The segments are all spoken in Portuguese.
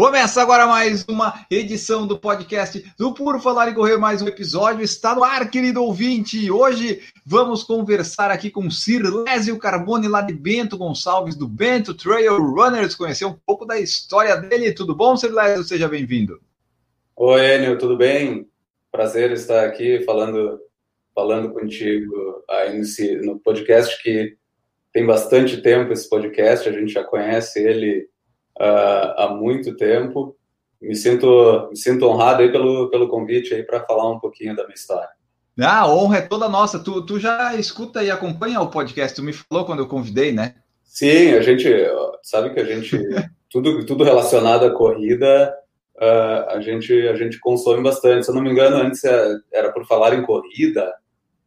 Começa agora mais uma edição do podcast do Por Falar em Correr, mais um episódio. Está no ar, querido ouvinte. Hoje vamos conversar aqui com Sirlésio Carbone, lá de Bento Gonçalves, do Bento Trail Runners, conhecer um pouco da história dele. Tudo bom, Sirlésio? Seja bem-vindo. Oi, Enio, tudo bem? Prazer estar aqui falando, falando contigo aí nesse, no podcast que tem bastante tempo esse podcast, a gente já conhece ele uh, há muito tempo. Me sinto, me sinto honrado aí pelo, pelo convite aí para falar um pouquinho da minha história. Ah, a honra é toda nossa. Tu, tu já escuta e acompanha o podcast. Tu me falou quando eu convidei, né? Sim, a gente sabe que a gente tudo, tudo relacionado à corrida uh, a gente a gente consome bastante. Se eu não me engano, antes é, era por falar em corrida.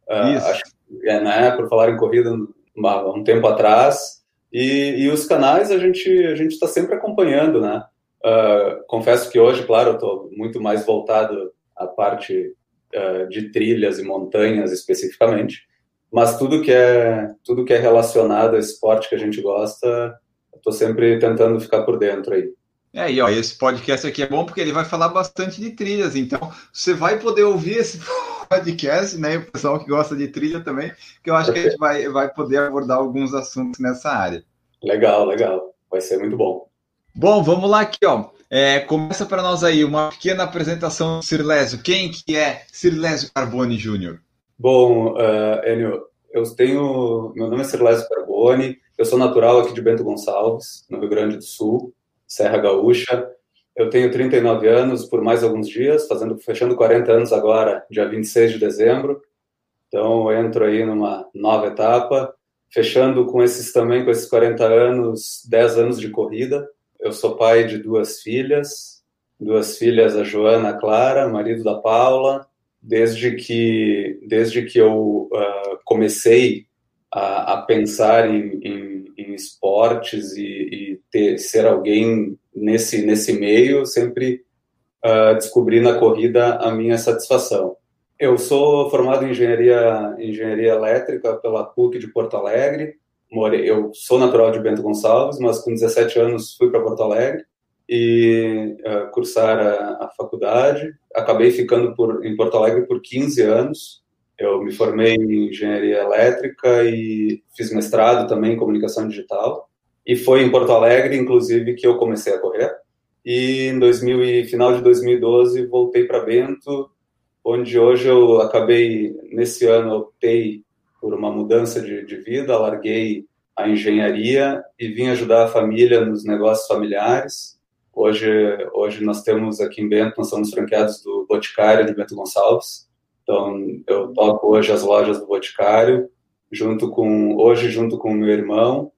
Uh, Isso. Acho, é, né? Por falar em corrida um tempo atrás. E, e os canais a gente a gente está sempre acompanhando, né? Uh, confesso que hoje, claro, eu estou muito mais voltado à parte uh, de trilhas e montanhas especificamente, mas tudo que é tudo que é relacionado a esporte que a gente gosta, estou sempre tentando ficar por dentro aí. É, e ó, esse podcast aqui é bom porque ele vai falar bastante de trilhas, então você vai poder ouvir esse podcast, né? E o pessoal que gosta de trilha também, que eu acho que a gente vai, vai poder abordar alguns assuntos nessa área. Legal, legal. Vai ser muito bom. Bom, vamos lá aqui, ó. É, começa para nós aí uma pequena apresentação do Cirlésio. Quem que é Cirlésio Carbone Júnior? Bom, uh, Enio, eu tenho... Meu nome é Cirlésio Carbone, eu sou natural aqui de Bento Gonçalves, no Rio Grande do Sul. Serra Gaúcha. Eu tenho 39 anos por mais alguns dias, fazendo, fechando 40 anos agora, dia 26 de dezembro. Então, eu entro aí numa nova etapa, fechando com esses também, com esses 40 anos, 10 anos de corrida. Eu sou pai de duas filhas, duas filhas, a Joana, a Clara, marido da Paula. Desde que, desde que eu uh, comecei a, a pensar em, em em esportes e, e ter, ser alguém nesse, nesse meio, sempre uh, descobri na corrida a minha satisfação. Eu sou formado em engenharia, engenharia elétrica pela PUC de Porto Alegre. Eu sou natural de Bento Gonçalves, mas com 17 anos fui para Porto Alegre e uh, cursar a, a, faculdade. Acabei ficando por, em Porto Alegre por 15 anos eu me formei em engenharia elétrica e fiz mestrado também em comunicação digital. E foi em Porto Alegre, inclusive, que eu comecei a correr. E em 2000 final de 2012 voltei para Bento, onde hoje eu acabei nesse ano optei por uma mudança de, de vida, larguei a engenharia e vim ajudar a família nos negócios familiares. Hoje, hoje nós temos aqui em Bento, nós somos franqueados do Boticário de Bento Gonçalves, então, eu toco hoje as lojas do Boticário, junto com hoje junto com meu irmão,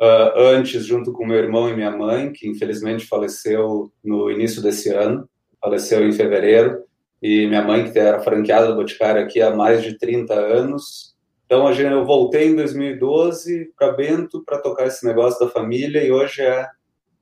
uh, antes junto com meu irmão e minha mãe, que infelizmente faleceu no início desse ano, faleceu em fevereiro, e minha mãe que era franqueada do Boticário aqui há mais de 30 anos. Então, eu voltei em 2012 para Bento para tocar esse negócio da família e hoje é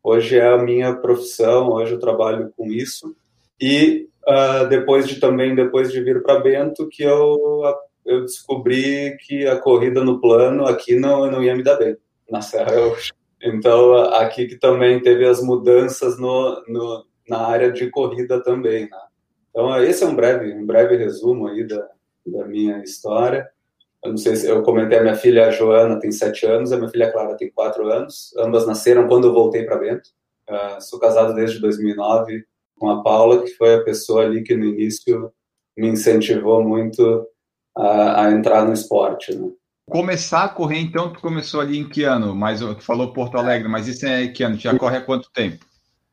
hoje é a minha profissão, hoje eu trabalho com isso. E uh, depois de também depois de vir para Bento que eu eu descobri que a corrida no plano aqui não não ia me dar bem na Serra Gaúcha. Então aqui que também teve as mudanças no, no na área de corrida também, né? Então esse é um breve um breve resumo aí da, da minha história. Eu não sei se eu comentei a minha filha a Joana tem sete anos, a minha filha Clara tem quatro anos. Ambas nasceram quando eu voltei para Bento. Uh, sou casado desde 2009 com a Paula, que foi a pessoa ali que no início me incentivou muito a, a entrar no esporte. Né? Começar a correr, então, tu começou ali em que ano? Mas tu falou Porto Alegre, mas isso é que ano? Tu já corre há quanto tempo?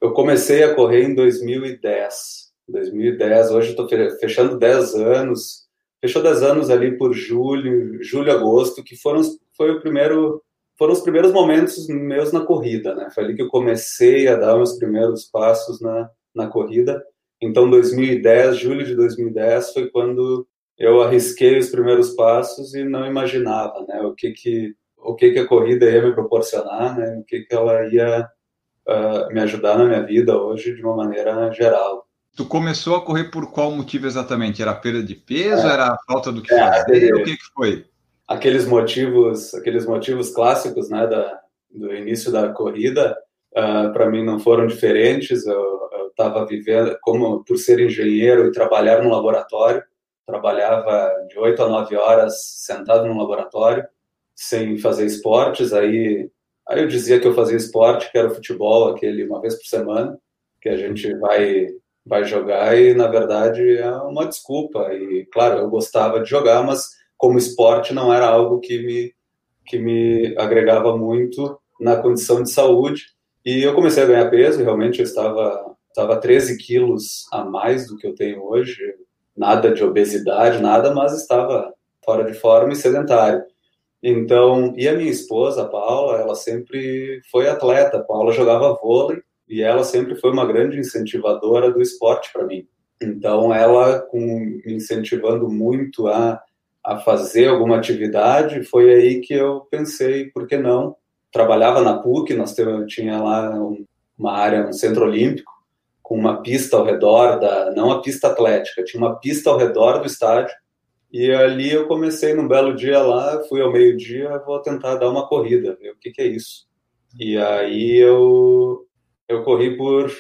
Eu comecei a correr em 2010. 2010, hoje estou fechando 10 anos. Fechou 10 anos ali por julho, julho, agosto, que foram foi o primeiro foram os primeiros momentos meus na corrida, né? Foi ali que eu comecei a dar meus primeiros passos na, na corrida. Então, 2010, julho de 2010, foi quando eu arrisquei os primeiros passos e não imaginava, né, o que que o que, que a corrida ia me proporcionar, né? O que, que ela ia uh, me ajudar na minha vida hoje de uma maneira geral. Tu começou a correr por qual motivo exatamente? Era perda de peso? É. Era a falta do que é, fazer? o que, que foi? Aqueles motivos, aqueles motivos clássicos, né, da, do início da corrida, uh, ah, para mim não foram diferentes. Eu estava vivendo, como por ser engenheiro e trabalhar no laboratório, trabalhava de 8 a 9 horas sentado no laboratório, sem fazer esportes. Aí, aí eu dizia que eu fazia esporte, que era o futebol, aquele uma vez por semana, que a gente vai vai jogar e na verdade é uma desculpa. E claro, eu gostava de jogar, mas como esporte não era algo que me que me agregava muito na condição de saúde. E eu comecei a ganhar peso, realmente eu estava estava 13 quilos a mais do que eu tenho hoje, nada de obesidade, nada, mas estava fora de forma e sedentário. Então, e a minha esposa, a Paula, ela sempre foi atleta. A Paula jogava vôlei e ela sempre foi uma grande incentivadora do esporte para mim. Então, ela com, me incentivando muito a, a fazer alguma atividade, foi aí que eu pensei, por que não? Trabalhava na PUC, nós tinha lá uma área, um centro olímpico, com uma pista ao redor da, não a pista atlética, tinha uma pista ao redor do estádio. E ali eu comecei num belo dia lá, fui ao meio-dia, vou tentar dar uma corrida, ver o que, que é isso. E aí eu eu corri por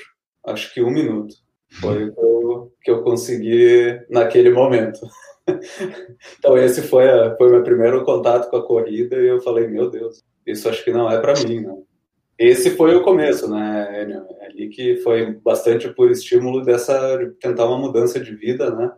acho que um minuto. Foi o que eu, consegui naquele momento. então esse foi a, foi meu primeiro contato com a corrida e eu falei meu Deus, isso acho que não é para mim, não esse foi o começo, né, Enio? É ali que foi bastante por estímulo dessa, de tentar uma mudança de vida, né?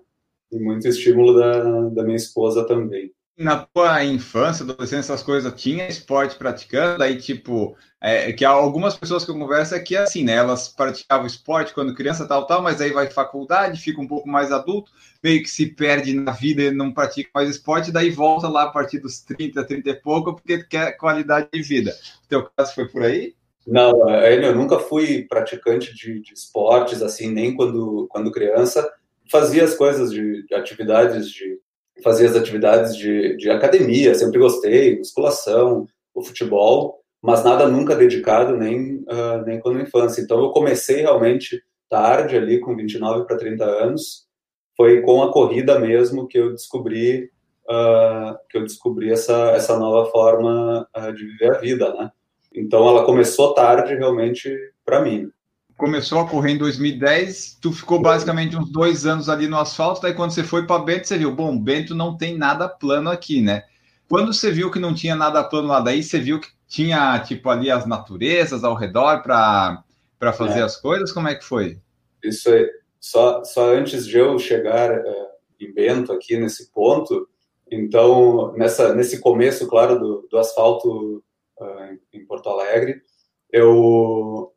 E muito estímulo da, da minha esposa também na tua infância, adolescência, essas coisas, tinha esporte praticando? Aí, tipo, é, que algumas pessoas que eu converso é que assim, né? Elas praticavam esporte quando criança, tal, tal, mas aí vai faculdade, fica um pouco mais adulto, meio que se perde na vida e não pratica mais esporte, daí volta lá a partir dos 30, 30 e pouco, porque quer qualidade de vida. O teu caso foi por aí? Não, eu nunca fui praticante de, de esportes, assim, nem quando, quando criança. Fazia as coisas de, de atividades de fazia as atividades de, de academia, sempre gostei, musculação, o futebol, mas nada nunca dedicado, nem, uh, nem quando infância. Então eu comecei realmente tarde, ali com 29 para 30 anos, foi com a corrida mesmo que eu descobri uh, que eu descobri essa, essa nova forma uh, de viver a vida, né? Então ela começou tarde realmente para mim começou a correr em 2010, tu ficou basicamente uns dois anos ali no asfalto, daí quando você foi para Bento, você viu, bom, Bento não tem nada plano aqui, né? Quando você viu que não tinha nada plano lá, daí você viu que tinha, tipo, ali as naturezas ao redor para fazer é. as coisas, como é que foi? Isso aí, só, só antes de eu chegar uh, em Bento, aqui nesse ponto, então, nessa, nesse começo, claro, do, do asfalto uh, em Porto Alegre, eu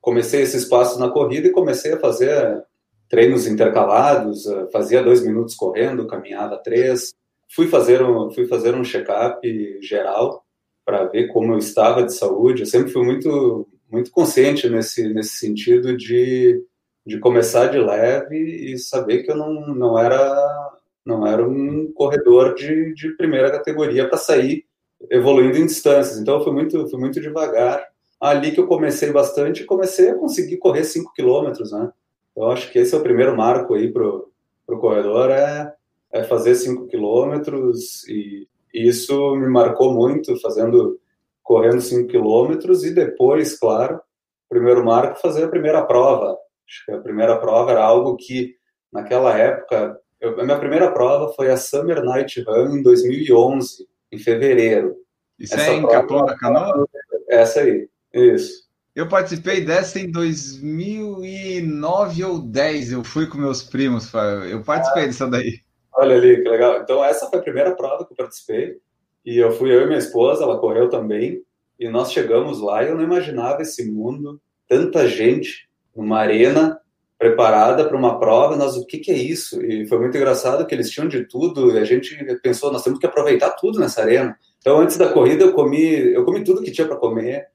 comecei esse espaço na corrida e comecei a fazer treinos intercalados, eh, fazia dois minutos correndo, caminhava três. Fui fazer um, fui fazer um check-up geral para ver como eu estava de saúde. Eu sempre fui muito, muito consciente nesse, nesse sentido de, de começar de leve e saber que eu não, não, era, não era um corredor de, de primeira categoria para sair evoluindo em distâncias. Então, eu fui muito, fui muito devagar ali que eu comecei bastante, comecei a conseguir correr 5 quilômetros, né? Eu acho que esse é o primeiro marco aí pro, pro corredor, é, é fazer 5 quilômetros e, e isso me marcou muito, fazendo, correndo 5 quilômetros e depois, claro, primeiro marco, fazer a primeira prova. Acho que a primeira prova era algo que, naquela época, eu, a minha primeira prova foi a Summer Night Run em 2011, em fevereiro. Isso Essa é em Capão da Canoa? Essa aí. Isso. Eu participei dessa em 2009 ou 10. Eu fui com meus primos. Eu participei ah, dessa daí. Olha ali, que legal. Então, essa foi a primeira prova que eu participei. E eu fui eu e minha esposa, ela correu também. E nós chegamos lá e eu não imaginava esse mundo, tanta gente numa arena preparada para uma prova. Nós, o que, que é isso? E foi muito engraçado que eles tinham de tudo. E a gente pensou, nós temos que aproveitar tudo nessa arena. Então, antes da corrida, eu comi, eu comi tudo que tinha para comer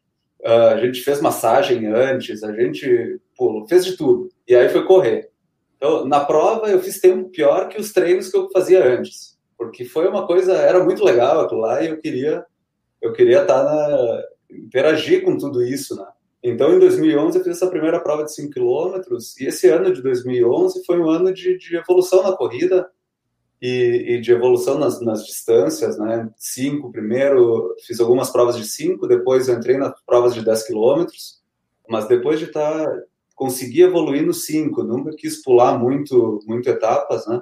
a gente fez massagem antes, a gente pô, fez de tudo. E aí foi correr. Então, na prova, eu fiz tempo pior que os treinos que eu fazia antes. Porque foi uma coisa, era muito legal aquilo lá e eu queria, eu queria estar na, interagir com tudo isso, né? Então, em 2011, eu fiz essa primeira prova de 5 km, e esse ano de 2011 foi um ano de, de evolução na corrida e, e de evolução nas, nas, distâncias, né? 5 primeiro, fiz algumas provas de 5, depois entrei nas provas de 10 km, mas depois de estar, tá, consegui evoluir no 5, nunca quis pular muito, muito etapas, né?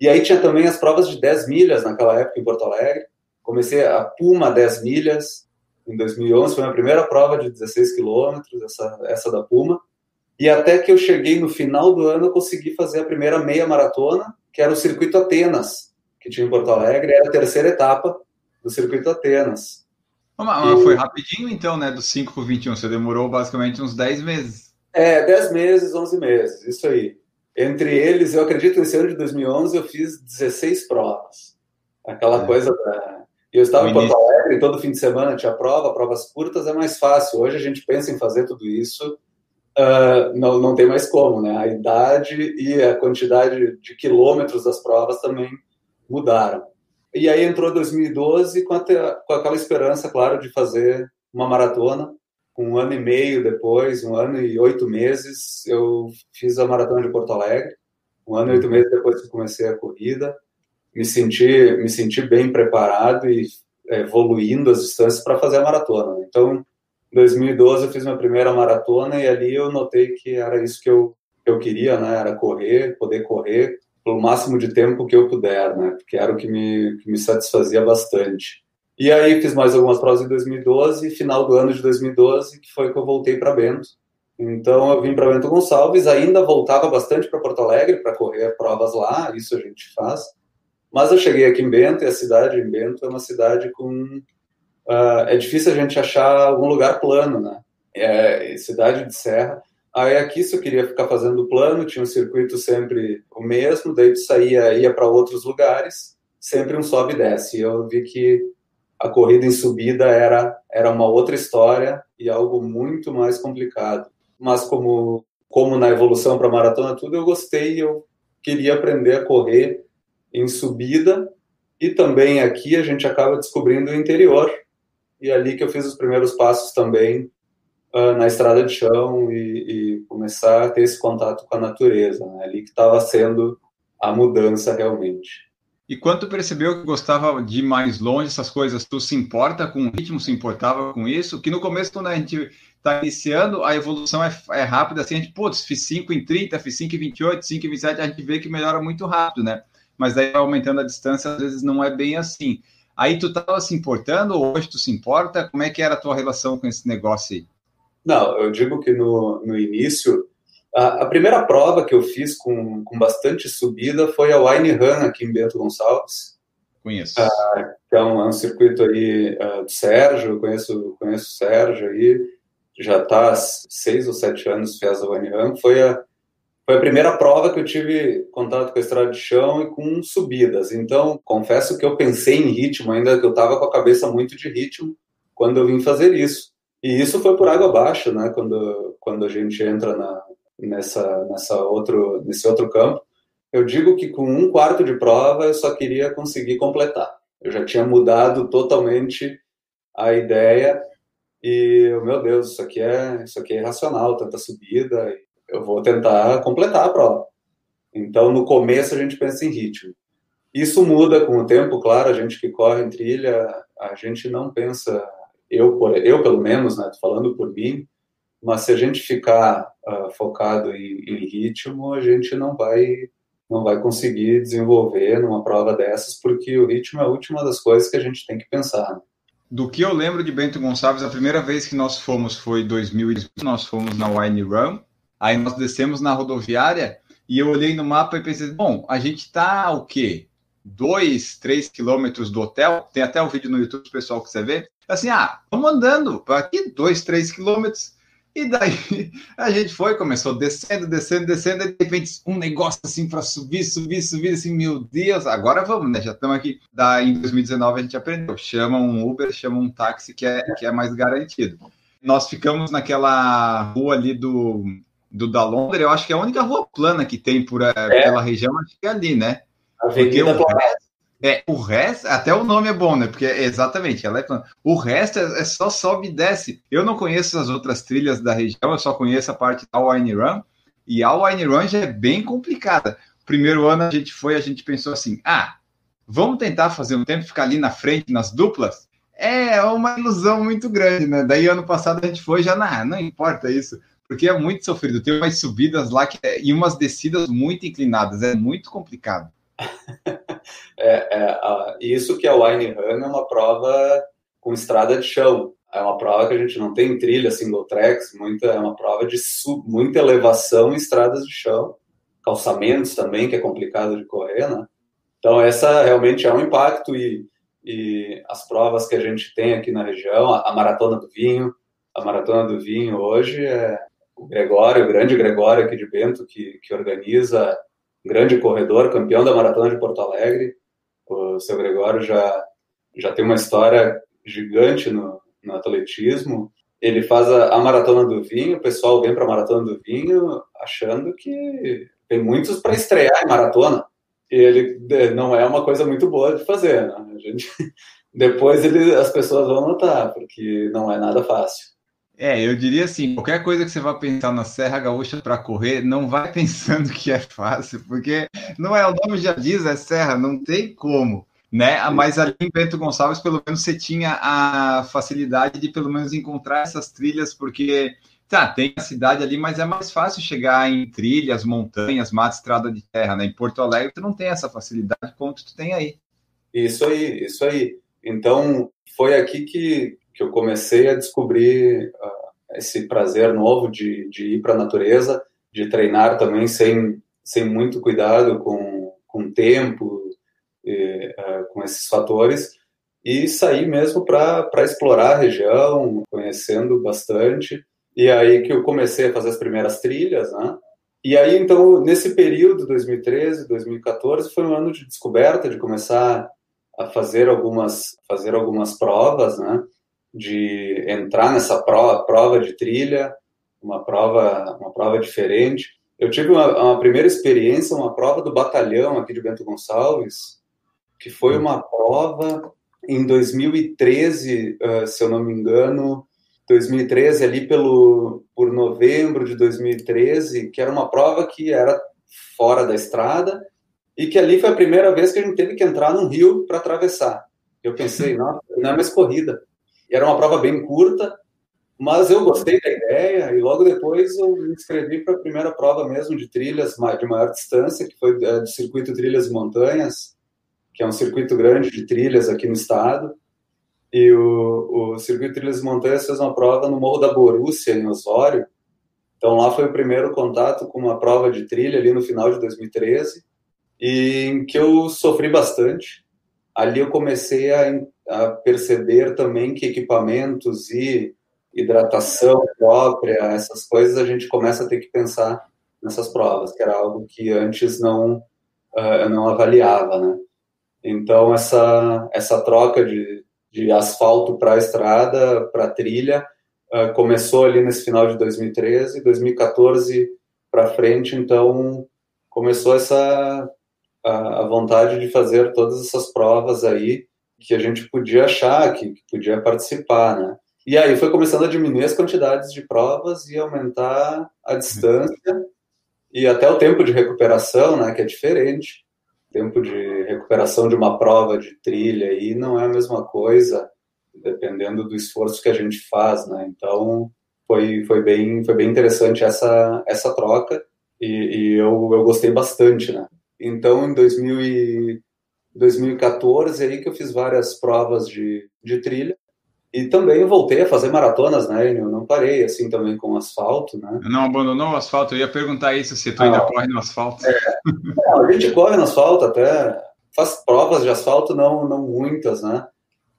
E aí tinha também as provas de 10 milhas naquela época em Porto Alegre, comecei a Puma 10 milhas, em 2011, foi a minha primeira prova de 16 quilômetros, essa, essa da Puma. E até que eu cheguei no final do ano, eu consegui fazer a primeira meia maratona, que era o Circuito Atenas, que tinha em Porto Alegre, era a terceira etapa do Circuito Atenas. Mas, e... foi rapidinho então, né, do 5 para 21, você demorou basicamente uns 10 meses. É, 10 meses, 11 meses, isso aí. Entre eles, eu acredito, nesse ano de 2011 eu fiz 16 provas. Aquela é. coisa da eu estava em Porto Alegre, todo fim de semana tinha prova, provas curtas é mais fácil. Hoje a gente pensa em fazer tudo isso, uh, não, não tem mais como, né? A idade e a quantidade de quilômetros das provas também mudaram. E aí entrou 2012 com, a, com aquela esperança, claro, de fazer uma maratona. Um ano e meio depois, um ano e oito meses, eu fiz a maratona de Porto Alegre. Um ano e oito meses depois que comecei a corrida me senti, me senti bem preparado e é, evoluindo as distâncias para fazer a maratona. Então, em 2012 eu fiz minha primeira maratona e ali eu notei que era isso que eu, que eu queria, né? Era correr, poder correr pelo máximo de tempo que eu puder, né? Porque era o que me, que me satisfazia bastante. E aí fiz mais algumas provas em 2012 e final do ano de 2012 que foi que eu voltei para Bento. Então eu vim para Bento Gonçalves, ainda voltava bastante para Porto Alegre para correr provas lá, isso a gente faz. Mas eu cheguei aqui em Bento e a cidade em Bento é uma cidade com. Uh, é difícil a gente achar algum lugar plano, né? É cidade de serra. Aí aqui, se eu queria ficar fazendo plano, tinha um circuito sempre o mesmo, daí tu saía, ia para outros lugares, sempre um sobe e desce. Eu vi que a corrida em subida era, era uma outra história e algo muito mais complicado. Mas como, como na evolução para maratona tudo, eu gostei eu queria aprender a correr em subida e também aqui a gente acaba descobrindo o interior e é ali que eu fiz os primeiros passos também uh, na estrada de chão e, e, começar a ter esse contato com a natureza, né? ali que estava sendo a mudança realmente. E quando tu percebeu que gostava de ir mais longe, essas coisas, tu se importa com o ritmo, se importava com isso? Que no começo, quando a gente está iniciando, a evolução é, é, rápida, assim, a gente, putz, fiz 5 em 30, fiz 5 em 28, 5 em 27, a gente vê que melhora muito rápido, né? mas daí aumentando a distância, às vezes não é bem assim. Aí tu estava se importando, ou hoje tu se importa? Como é que era a tua relação com esse negócio aí? Não, eu digo que no, no início, a, a primeira prova que eu fiz com, com bastante subida foi a Wine Run aqui em Bento Gonçalves. Conheço. Ah, que é um, é um, circuito aí uh, do Sérgio, conheço, conheço o Sérgio aí, já está há seis ou sete anos fez a Wine Run. Foi a, foi a primeira prova que eu tive contato com a estrada de chão e com subidas. Então, confesso que eu pensei em ritmo, ainda que eu estava com a cabeça muito de ritmo quando eu vim fazer isso. E isso foi por água abaixo, né? Quando, quando a gente entra na, nessa, nessa outro, nesse outro campo. Eu digo que com um quarto de prova eu só queria conseguir completar. Eu já tinha mudado totalmente a ideia e, meu Deus, isso aqui é, isso aqui é irracional, tanta subida eu vou tentar completar a prova. Então, no começo, a gente pensa em ritmo. Isso muda com o tempo, claro, a gente que corre em trilha, a gente não pensa, eu, eu pelo menos, né, falando por mim, mas se a gente ficar uh, focado em, em, ritmo, a gente não vai não vai conseguir desenvolver numa prova dessas, porque o ritmo é a última das coisas que a gente tem que pensar. Né? Do que eu lembro de Bento Gonçalves, a primeira vez que nós fomos foi em 2000, nós fomos na Wine Run, Aí nós descemos na rodoviária e eu olhei no mapa e pensei, bom, a gente está o quê? Dois, três quilômetros do hotel. Tem até o um vídeo no YouTube, pessoal quiser ver. Assim, ah, vamos andando para aqui, dois, três quilômetros. E daí a gente foi, começou descendo, descendo, descendo, e de repente um negócio assim para subir, subir, subir, assim, meu Deus, agora vamos, né? Já estamos aqui. Daí em 2019 a gente aprendeu: chama um Uber, chama um táxi que é, que é mais garantido. Nós ficamos naquela rua ali do do da Londres, eu acho que é a única rua plana que tem por, eh, é. pela região, acho que é ali, né? Porque o resto, É, o resto, até o nome é bom, né? Porque exatamente, ela é plana. O resto é, é, só sobe e desce. Eu não conheço as outras trilhas da região, eu só conheço a parte da Wine Run. E a Wine Run já é bem complicada. Primeiro ano a gente foi, a gente pensou assim: ah, vamos tentar fazer um tempo, ficar ali na frente, nas duplas? É uma ilusão muito grande, né? Daí ano passado a gente foi, já não, não importa isso, porque é muito sofrido. Tem umas subidas lá que, é, e umas descidas muito inclinadas, é muito complicado. é, é, isso que a Wine Run é uma prova com estrada de chão. É uma prova que a gente não tem trilha, single tracks, muita, é uma prova de sub, muita elevação em estradas de chão, calçamentos também, que é complicado de correr, né? Então, essa realmente é um impacto e, e as provas que a gente tem aqui na região, a, a Maratona do Vinho, a Maratona do Vinho hoje é o Gregório, o grande Gregório aqui de Bento, que, que organiza grande corredor, campeão da Maratona de Porto Alegre. O seu Gregório já, já tem uma história gigante no, no atletismo. Ele faz a, a, Maratona do Vinho, o pessoal vem para a Maratona do Vinho achando que tem muitos para estrear em maratona. E ele é, não é uma coisa muito boa de fazer. Né? Gente, depois ele, as pessoas vão notar, porque não é nada fácil. É, eu diria assim, qualquer coisa que você vá pensar na Serra Gaúcha para correr, não vai pensando que é fácil, porque não é, o nome já diz, é serra, não tem como, né? Mas ali em Bento Gonçalves, pelo menos você tinha a facilidade de pelo menos encontrar essas trilhas, porque tá, tem a cidade ali, mas é mais fácil chegar em trilhas, montanhas, mata, estrada de terra, né? Em Porto Alegre tu não tem essa facilidade quanto tu tem aí. Isso aí, isso aí. Então, foi aqui que que eu comecei a descobrir uh, esse prazer novo de, de ir para a natureza, de treinar também sem, sem muito cuidado com, com tempo, e, uh, com esses fatores, e sair mesmo para explorar a região, conhecendo bastante. E aí que eu comecei a fazer as primeiras trilhas, né? E aí, então, nesse período, 2013, 2014, foi um ano de descoberta, de começar a fazer algumas, fazer algumas provas, né? De entrar nessa prova, prova de trilha, uma prova, uma prova diferente. Eu tive uma, uma, primeira experiência, uma prova do batalhão aqui de Bento Gonçalves, que foi uma prova em 2013, uh, se eu não me engano, 2013 ali pelo por novembro de 2013, que era uma prova que era fora da estrada e que ali foi a primeira vez que a gente teve que entrar num rio para atravessar. Eu pensei, não, não é mais corrida, era uma prova bem curta, mas eu gostei da ideia e logo depois eu me inscrevi para a primeira prova mesmo de trilhas de maior distância, que foi é, do circuito Trilhas e Montanhas, que é um circuito grande de trilhas aqui no estado. E o, o circuito Trilhas e Montanhas fez uma prova no Morro da Borússia, em Osório. Então lá foi o primeiro contato com uma prova de trilha ali no final de 2013, e em que eu sofri bastante. Ali eu comecei a a perceber também que equipamentos e hidratação própria, essas coisas, a gente começa a ter que pensar nessas provas, que era algo que antes não uh, não avaliava, né? Então essa essa troca de, de asfalto para estrada, para trilha, uh, começou ali nesse final de 2013, 2014 para frente, então começou essa a, a vontade de fazer todas essas provas aí que a gente podia achar, que, que podia participar, né? E aí foi começando a diminuir as quantidades de provas e aumentar a distância e até o tempo de recuperação, né, que é diferente. O tempo de recuperação de uma prova de trilha aí não é a mesma coisa, dependendo do esforço que a gente faz, né? Então foi, foi bem foi bem interessante essa essa troca e, e eu, eu gostei bastante, né? Então em 2000 e 2014 aí que eu fiz várias provas de, de trilha e também voltei a fazer maratonas, né? Eu não parei assim também com asfalto, né? Não abandonou o asfalto? Eu ia perguntar isso se tu ainda corre no asfalto. É, não, a gente corre no asfalto até, faz provas de asfalto não não muitas, né?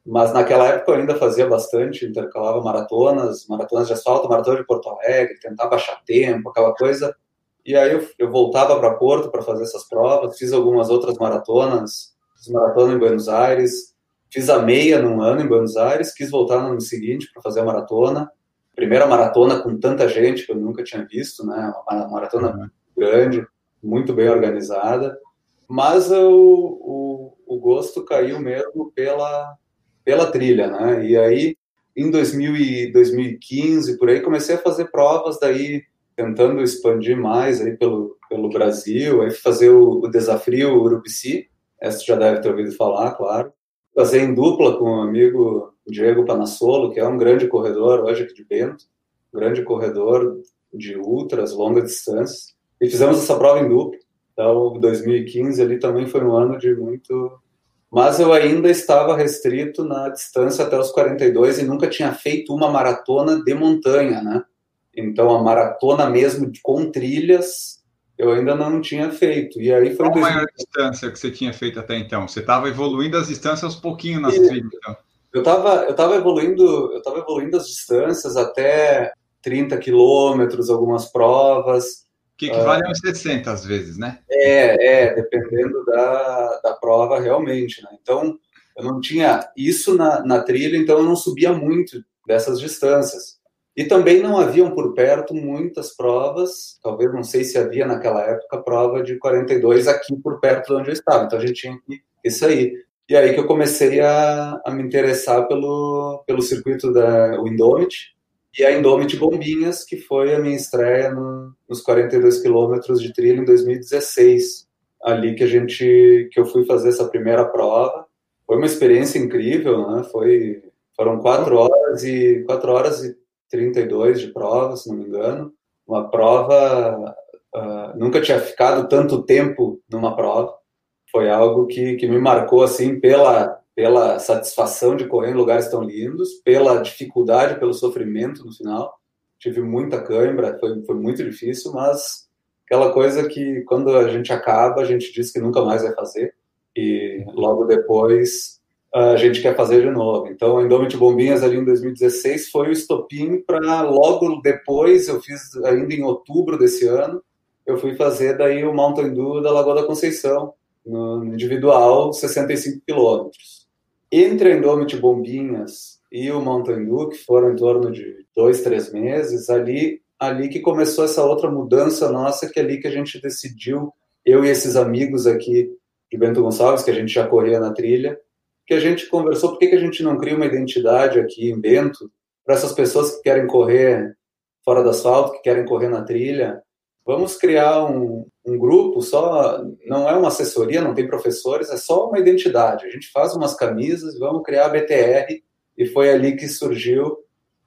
Mas naquela época eu ainda fazia bastante, intercalava maratonas, maratonas de asfalto, maratona de Porto Alegre, tentar baixar tempo, aquela coisa. E aí eu, eu voltava para Porto para fazer essas provas, fiz algumas outras maratonas fiz maratona em Buenos Aires, fiz a meia num ano em Buenos Aires, quis voltar no ano seguinte para fazer a maratona. Primeira maratona com tanta gente que eu nunca tinha visto, né? Uma maratona uhum. grande, muito bem organizada. mas o, o, o gosto caiu mesmo pela, pela trilha, né? E aí, em 2000 e 2015, por aí, comecei a fazer provas daí, tentando expandir mais aí pelo, pelo Brasil, aí fazer o, o desafio Urubici, essa já deve ter ouvido falar, claro. Fazer em dupla com o amigo Diego Panassolo, que é um grande corredor hoje aqui de Bento, grande corredor de ultras, longas distâncias, e fizemos essa prova em dupla. Então, 2015 ali também foi um ano de muito. Mas eu ainda estava restrito na distância até os 42 e nunca tinha feito uma maratona de montanha, né? Então, a maratona mesmo com trilhas, eu ainda não tinha feito. E aí foi Qual a maior distância que você tinha feito até então? Você estava evoluindo as distâncias aos pouquinhos nas e... trilhas, então. Eu estava eu tava evoluindo, eu tava evoluindo as distâncias até 30 quilômetros, algumas provas. Que equivale uh, a 60 às vezes, né? É, é, dependendo da, da prova realmente, né? Então, eu não tinha isso na, na trilha, então eu não subia muito dessas distâncias. E também não haviam por perto muitas provas, talvez não sei se havia naquela época prova de 42 aqui por perto de onde eu estava, então a gente tinha que sair. E aí que eu comecei a, a me interessar pelo, pelo circuito da Indomit, e a Indomit Bombinhas, que foi a minha estreia no, nos 42 quilômetros de trilha em 2016. Ali que a gente, que eu fui fazer essa primeira prova. Foi uma experiência incrível, né? Foi, foram quatro horas e quatro horas e 32 de prova, se não me engano. Uma prova, uh, nunca tinha ficado tanto tempo numa prova. Foi algo que, que me marcou assim pela pela satisfação de correr em lugares tão lindos, pela dificuldade, pelo sofrimento no final. Tive muita cãibra, foi, foi muito difícil, mas aquela coisa que quando a gente acaba, a gente diz que nunca mais vai fazer, e logo depois a gente quer fazer de novo. Então, o Indomit Bombinhas ali em 2016 foi o estopim para logo depois, eu fiz ainda em outubro desse ano, eu fui fazer daí o Mountain Dew da Lagoa da Conceição, no individual, 65 quilômetros. Entre a Indomit Bombinhas e o Mountain Dew, que foram em torno de dois, três meses, ali, ali que começou essa outra mudança nossa, que é ali que a gente decidiu, eu e esses amigos aqui de Bento Gonçalves, que a gente já corria na trilha, que a gente conversou, por que, que a gente não cria uma identidade aqui em Bento para essas pessoas que querem correr fora do asfalto, que querem correr na trilha, vamos criar um, um, grupo só, não é uma assessoria, não tem professores, é só uma identidade. A gente faz umas camisas vamos criar a BTR, e foi ali que surgiu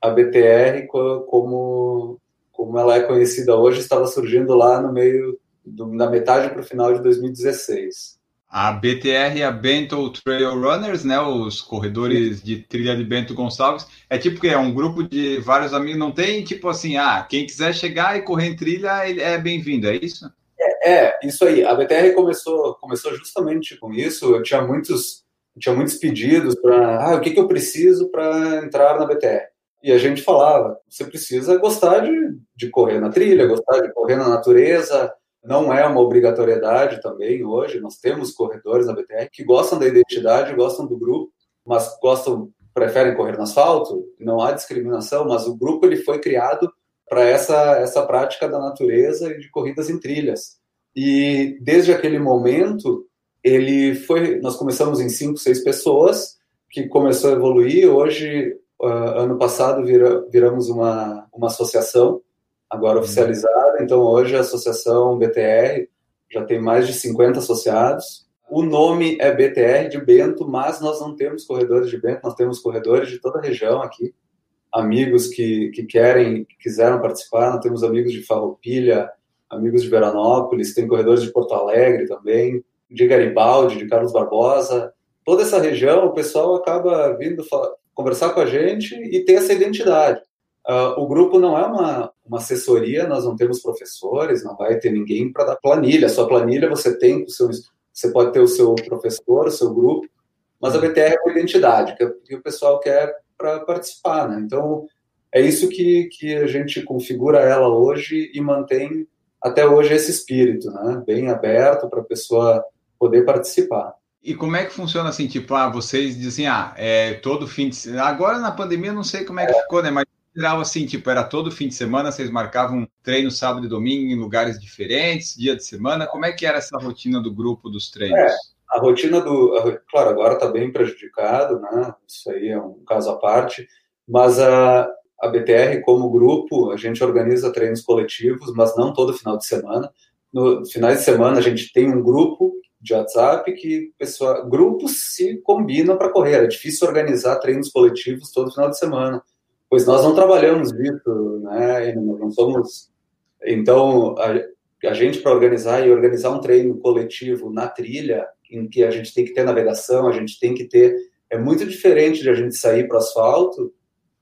a BTR como, como ela é conhecida hoje, estava surgindo lá no meio, do, na metade para o final de 2016. A BTR a Bento Trail Runners, né, os corredores de trilha de Bento Gonçalves, é tipo que é um grupo de vários amigos, não tem tipo assim, ah, quem quiser chegar e correr em trilha é bem-vindo, é isso? É, é, isso aí. A BTR começou, começou justamente com isso. Eu tinha muitos, tinha muitos pedidos para, ah, o que, que eu preciso para entrar na BTR? E a gente falava, você precisa gostar de, de correr na trilha, gostar de correr na natureza, não é uma obrigatoriedade também hoje. Nós temos corredores na BTR que gostam da identidade, gostam do grupo, mas gostam, preferem correr no asfalto. Não há discriminação, mas o grupo ele foi criado para essa essa prática da natureza e de corridas em trilhas. E desde aquele momento ele foi. Nós começamos em cinco, seis pessoas que começou a evoluir. Hoje, uh, ano passado, vira, viramos uma uma associação agora uhum. oficializada. Então, hoje a Associação BTR já tem mais de 50 associados. O nome é BTR de Bento, mas nós não temos corredores de Bento, nós temos corredores de toda a região aqui. Amigos que, que querem, que quiseram participar, nós temos amigos de Farroupilha, amigos de Veranópolis, tem corredores de Porto Alegre também, de Garibaldi, de Carlos Barbosa. Toda essa região, o pessoal acaba vindo conversar com a gente e ter essa identidade. Uh, o grupo não é uma, uma assessoria, nós não temos professores, não vai ter ninguém para dar planilha. Sua planilha você tem, seu, você pode ter o seu professor, o seu grupo, mas a BTR é uma identidade que, que o pessoal quer para participar. Né? Então, é isso que, que a gente configura ela hoje e mantém até hoje esse espírito, né? bem aberto para a pessoa poder participar. E como é que funciona assim, tipo, ah, vocês dizem, ah, é todo fim de agora na pandemia não sei como é que ficou, né, mas geral, assim, tipo, era todo fim de semana, vocês marcavam treino sábado e domingo em lugares diferentes, dia de semana. Como é que era essa rotina do grupo dos treinos? É, a rotina do. A, claro, agora está bem prejudicado, né? Isso aí é um caso à parte, mas a, a BTR, como grupo, a gente organiza treinos coletivos, mas não todo final de semana. No finais de semana, a gente tem um grupo de WhatsApp que pessoa, grupos se combinam para correr. É difícil organizar treinos coletivos todo final de semana, pois nós não trabalhamos isso, né? Não somos. Então, a, a gente para organizar e organizar um treino coletivo na trilha, em que a gente tem que ter navegação, a gente tem que ter. É muito diferente de a gente sair para o asfalto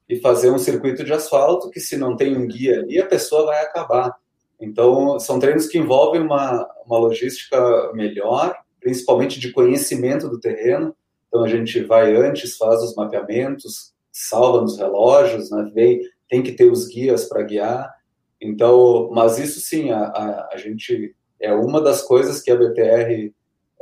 e fazer um circuito de asfalto que, se não tem um guia ali, a pessoa vai acabar. Então, são treinos que envolvem uma, uma logística melhor, principalmente de conhecimento do terreno. Então, a gente vai antes, faz os mapeamentos, salva nos relógios, né? Vem, tem que ter os guias para guiar. Então, mas isso sim, a, a, a, gente é uma das coisas que a BTR uh,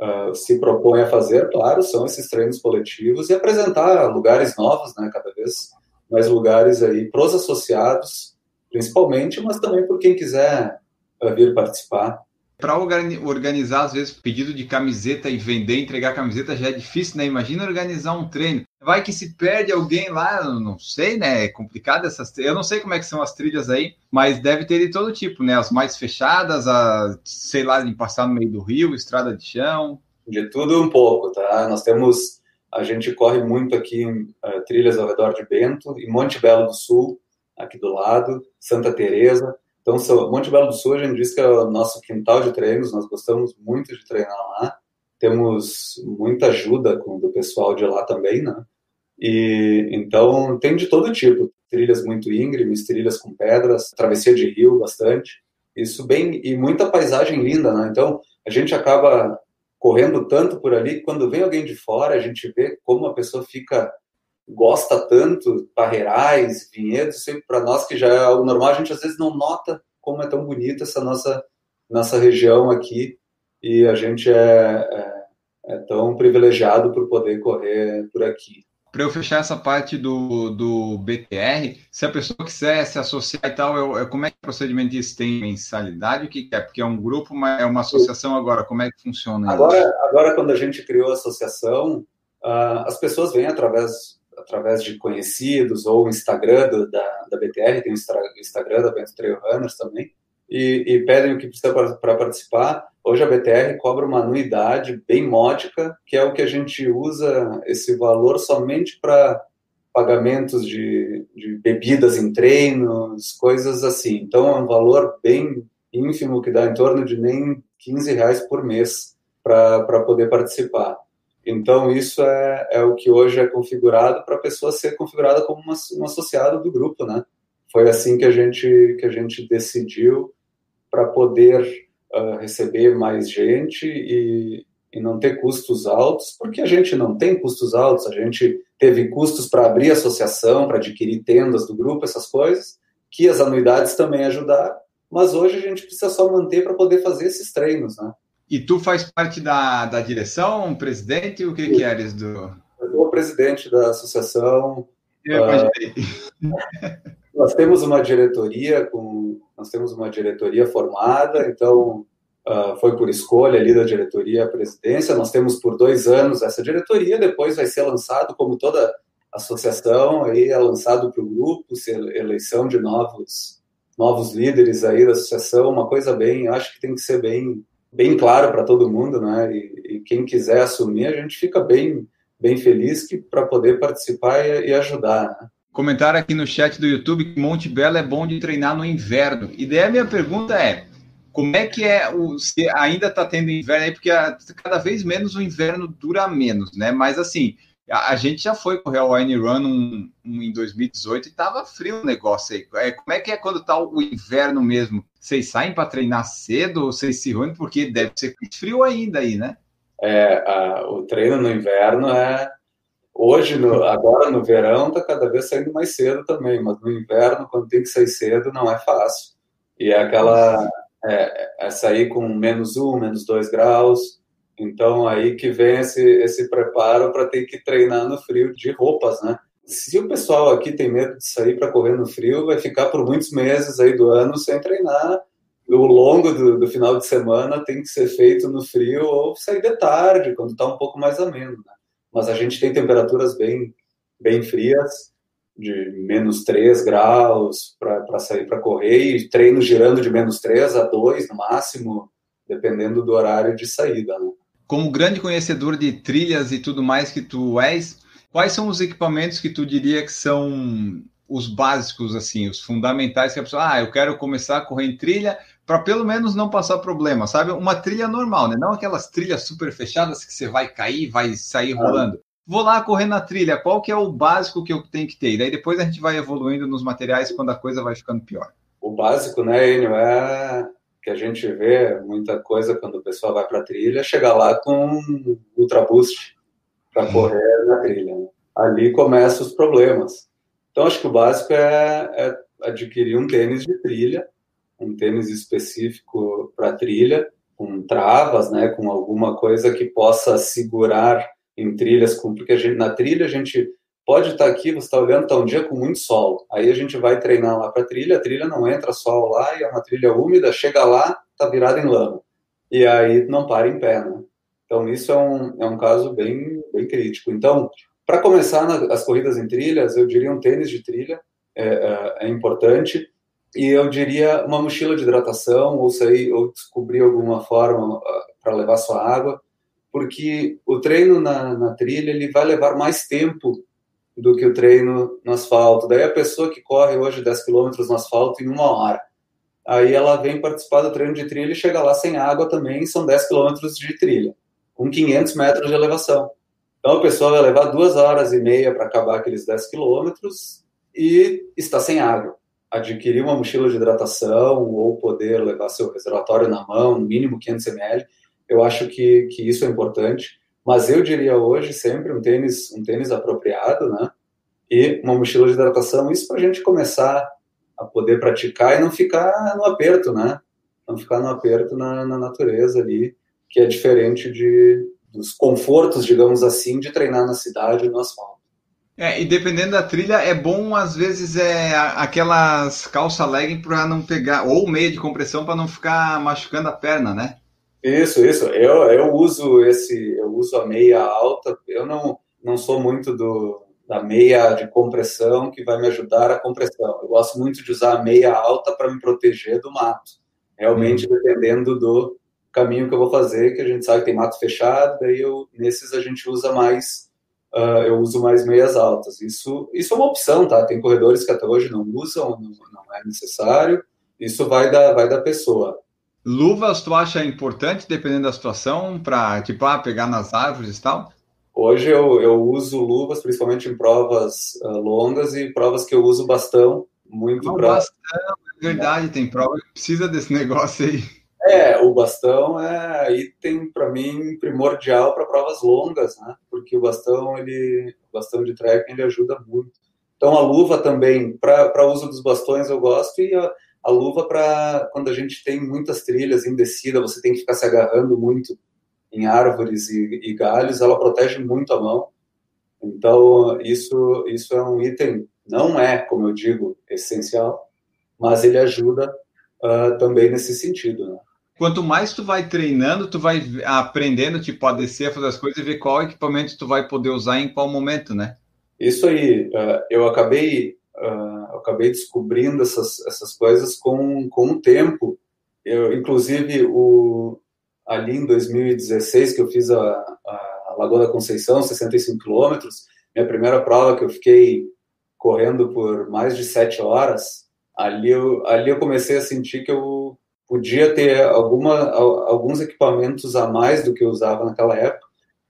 ah, se propõe a fazer, claro, são esses treinos coletivos e apresentar lugares novos, né? Cada vez mais lugares aí para os associados principalmente, mas também por quem quiser eh, vir participar. Para organizar, às vezes, pedido de camiseta e vender, entregar camiseta já é difícil, né? Imagina organizar um treino. Vai que se perde alguém lá, não sei, né? É complicado essas. Eu não sei como é que são as trilhas aí, mas deve ter de todo tipo, né? As mais fechadas, a, sei lá, de passar no meio do rio, estrada de chão. De tudo um pouco, tá? Nós temos. A gente corre muito aqui em uh, trilhas ao redor de Bento, em Monte Belo do Sul, aqui do lado, Santa Teresa. Então, Monte Belo do Sul, a gente diz que é o nosso quintal de treinos, nós gostamos muito de treinar lá. Temos muita ajuda com, do pessoal de lá também, né? E então tem de todo tipo, trilhas muito íngremes, trilhas com pedras, travessia de rio bastante. Isso bem e muita paisagem linda, né? Então, a gente acaba correndo tanto por ali quando vem alguém de fora, a gente vê como a pessoa fica gosta tanto, parreirais, vinhedos, sempre para nós que já é algo normal, a gente às vezes não nota como é tão bonita essa nossa, nossa região aqui e a gente é, é, é tão privilegiado por poder correr por aqui. Para eu fechar essa parte do, do BTR, se a pessoa quiser se associar e tal, eu, eu, como é que o procedimento disso? Tem mensalidade? O que é? Porque é um grupo, mas é uma associação agora. Como é que funciona agora, Agora, quando a gente criou a associação, uh, as pessoas vêm através através de conhecidos ou Instagram do, da, da BTR, tem o Instagram da Bento Trail Runners também, e, e pedem o que precisa para participar. Hoje a BTR cobra uma anuidade bem módica, que é o que a gente usa esse valor somente para pagamentos de, de, bebidas em treinos, coisas assim. Então é um valor bem ínfimo que dá em torno de nem 15 reais por mês para poder participar. Então, isso é, é o que hoje é configurado para a pessoa ser configurada como uma, um associado do grupo, né? Foi assim que a gente, que a gente decidiu para poder uh, receber mais gente e, e não ter custos altos, porque a gente não tem custos altos, a gente teve custos para abrir associação, para adquirir tendas do grupo, essas coisas, que as anuidades também ajudaram, mas hoje a gente precisa só manter para poder fazer esses treinos, né? E tu faz parte da, da direção, presidente, o que Sim. que eres do... Eu sou o presidente da associação. Eu uh, nós temos uma diretoria com, nós temos uma diretoria formada, então uh, foi por escolha ali da diretoria a presidência. Nós temos por dois anos essa diretoria, depois vai ser lançado como toda associação aí é lançado para o grupo, eleição de novos novos líderes aí da associação, uma coisa bem, acho que tem que ser bem bem claro para todo mundo, né? E, e, quem quiser assumir, a gente fica bem, bem feliz que para poder participar e, e ajudar. Né? Aqui no chat do YouTube que Monte Belo é bom de treinar no inverno. E daí a minha pergunta é: como é que é o. Se ainda está tendo inverno aí, porque cada vez menos o inverno dura menos, né? Mas assim, a, a gente já foi correr o Wine Run um, um, em 2018 e tava frio o negócio aí. É, como é que é quando tá o inverno mesmo? Vocês saem para treinar cedo ou vocês se reúnem? Porque deve ser frio ainda aí, né? É, a, o treino no inverno é. Hoje, no, agora no verão, tá cada vez saindo mais cedo também, mas no inverno, quando tem que sair cedo, não é fácil. E é aquela. É, é sair com menos um, menos dois graus, então aí que vem esse, esse preparo para ter que treinar no frio de roupas, né? Se o pessoal aqui tem medo de sair para correr no frio, vai ficar por muitos meses aí do ano sem treinar. O longo do, do final de semana tem que ser feito no frio ou sair de tarde, quando está um pouco mais ameno. Né? Mas a gente tem temperaturas bem, bem frias, de menos 3 graus para sair para correr, e treino girando de menos 3 a 2 no máximo, dependendo do horário de saída. Né? Como grande conhecedor de trilhas e tudo mais que tu és, Quais são os equipamentos que tu diria que são os básicos, assim, os fundamentais que a pessoa, ah, eu quero começar a correr em trilha para pelo menos não passar problema, sabe? Uma trilha normal, né? Não aquelas trilhas super fechadas que você vai cair, vai sair rolando. Vou lá correr na trilha, qual que é o básico que eu tenho que ter? E daí depois a gente vai evoluindo nos materiais quando a coisa vai ficando pior. O básico, né, Enio, é que a gente vê muita coisa quando o pessoal vai para a trilha, chegar lá com Ultra Boost para uhum. correr na trilha. Né? Ali começam os problemas. Então, acho que o básico é, é adquirir um tênis de trilha, um tênis específico para trilha, com travas, né, com alguma coisa que possa segurar em trilhas, porque gente, na trilha a gente pode estar aqui, você está olhando, está um dia com muito sol, aí a gente vai treinar lá para a trilha, a trilha não entra sol lá, e é uma trilha úmida, chega lá, está virada em lama, e aí não para em pé, né? Então, isso é um, é um caso bem, bem crítico. Então, para começar na, as corridas em trilhas, eu diria um tênis de trilha é, é, é, importante e eu diria uma mochila de hidratação ou sair ou descobrir alguma forma uh, para levar sua água, porque o treino na, na trilha ele vai levar mais tempo do que o treino no asfalto. Daí a pessoa que corre hoje 10 km no asfalto em uma hora, aí ela vem participar do treino de trilha e chega lá sem água também, são 10 km de trilha com 500 metros de elevação. Então a pessoa vai levar duas horas e meia para acabar aqueles 10 quilômetros e está sem água. Adquirir uma mochila de hidratação ou poder levar seu reservatório na mão, no mínimo 500 ml, eu acho que, que isso é importante. Mas eu diria hoje sempre um tênis, um tênis apropriado, né? E uma mochila de hidratação, isso para a gente começar a poder praticar e não ficar no aperto, né? Não ficar no aperto na, na natureza ali que é diferente de, dos confortos, digamos assim, de treinar na cidade no asfalto. É, e dependendo da trilha, é bom, às vezes, é aquelas calça legging para não pegar, ou meia de compressão para não ficar machucando a perna, né? Isso, isso. Eu, eu uso esse, eu uso a meia alta. Eu não, não sou muito do, da meia de compressão que vai me ajudar a compressão. Eu gosto muito de usar a meia alta para me proteger do mato. Realmente, hum. dependendo do, caminho que eu vou fazer, que a gente sabe que tem mato fechado, daí eu, nesses a gente usa mais, uh, eu uso mais meias altas. Isso, isso é uma opção, tá? Tem corredores que até hoje não usam, não, não é necessário, isso vai da, vai da pessoa. Luvas tu acha importante, dependendo da situação, para tipo, ah, pegar nas árvores e tal? Hoje eu, eu uso luvas, principalmente em provas uh, longas e provas que eu uso bastão, muito para... Bastão, é verdade, tem prova que precisa desse negócio aí. É, o bastão é item para mim primordial para provas longas, né? Porque o bastão ele, o bastão de trekking ele ajuda muito. Então a luva também para uso dos bastões eu gosto e a, a luva para quando a gente tem muitas trilhas em descida, você tem que ficar se agarrando muito em árvores e, e galhos, ela protege muito a mão. Então isso isso é um item não é, como eu digo, essencial, mas ele ajuda uh, também nesse sentido. Né? Quanto mais tu vai treinando, tu vai aprendendo, tipo, a descer, a fazer as coisas e ver qual equipamento tu vai poder usar em qual momento, né? Isso aí, uh, eu acabei, uh, acabei descobrindo essas, essas coisas com, com o tempo. Eu, inclusive, o, ali em 2016, que eu fiz a, a Lagoa da Conceição, 65 quilômetros, minha primeira prova que eu fiquei correndo por mais de sete horas, ali eu, ali eu comecei a sentir que eu podia ter alguma, alguns equipamentos a mais do que eu usava naquela época,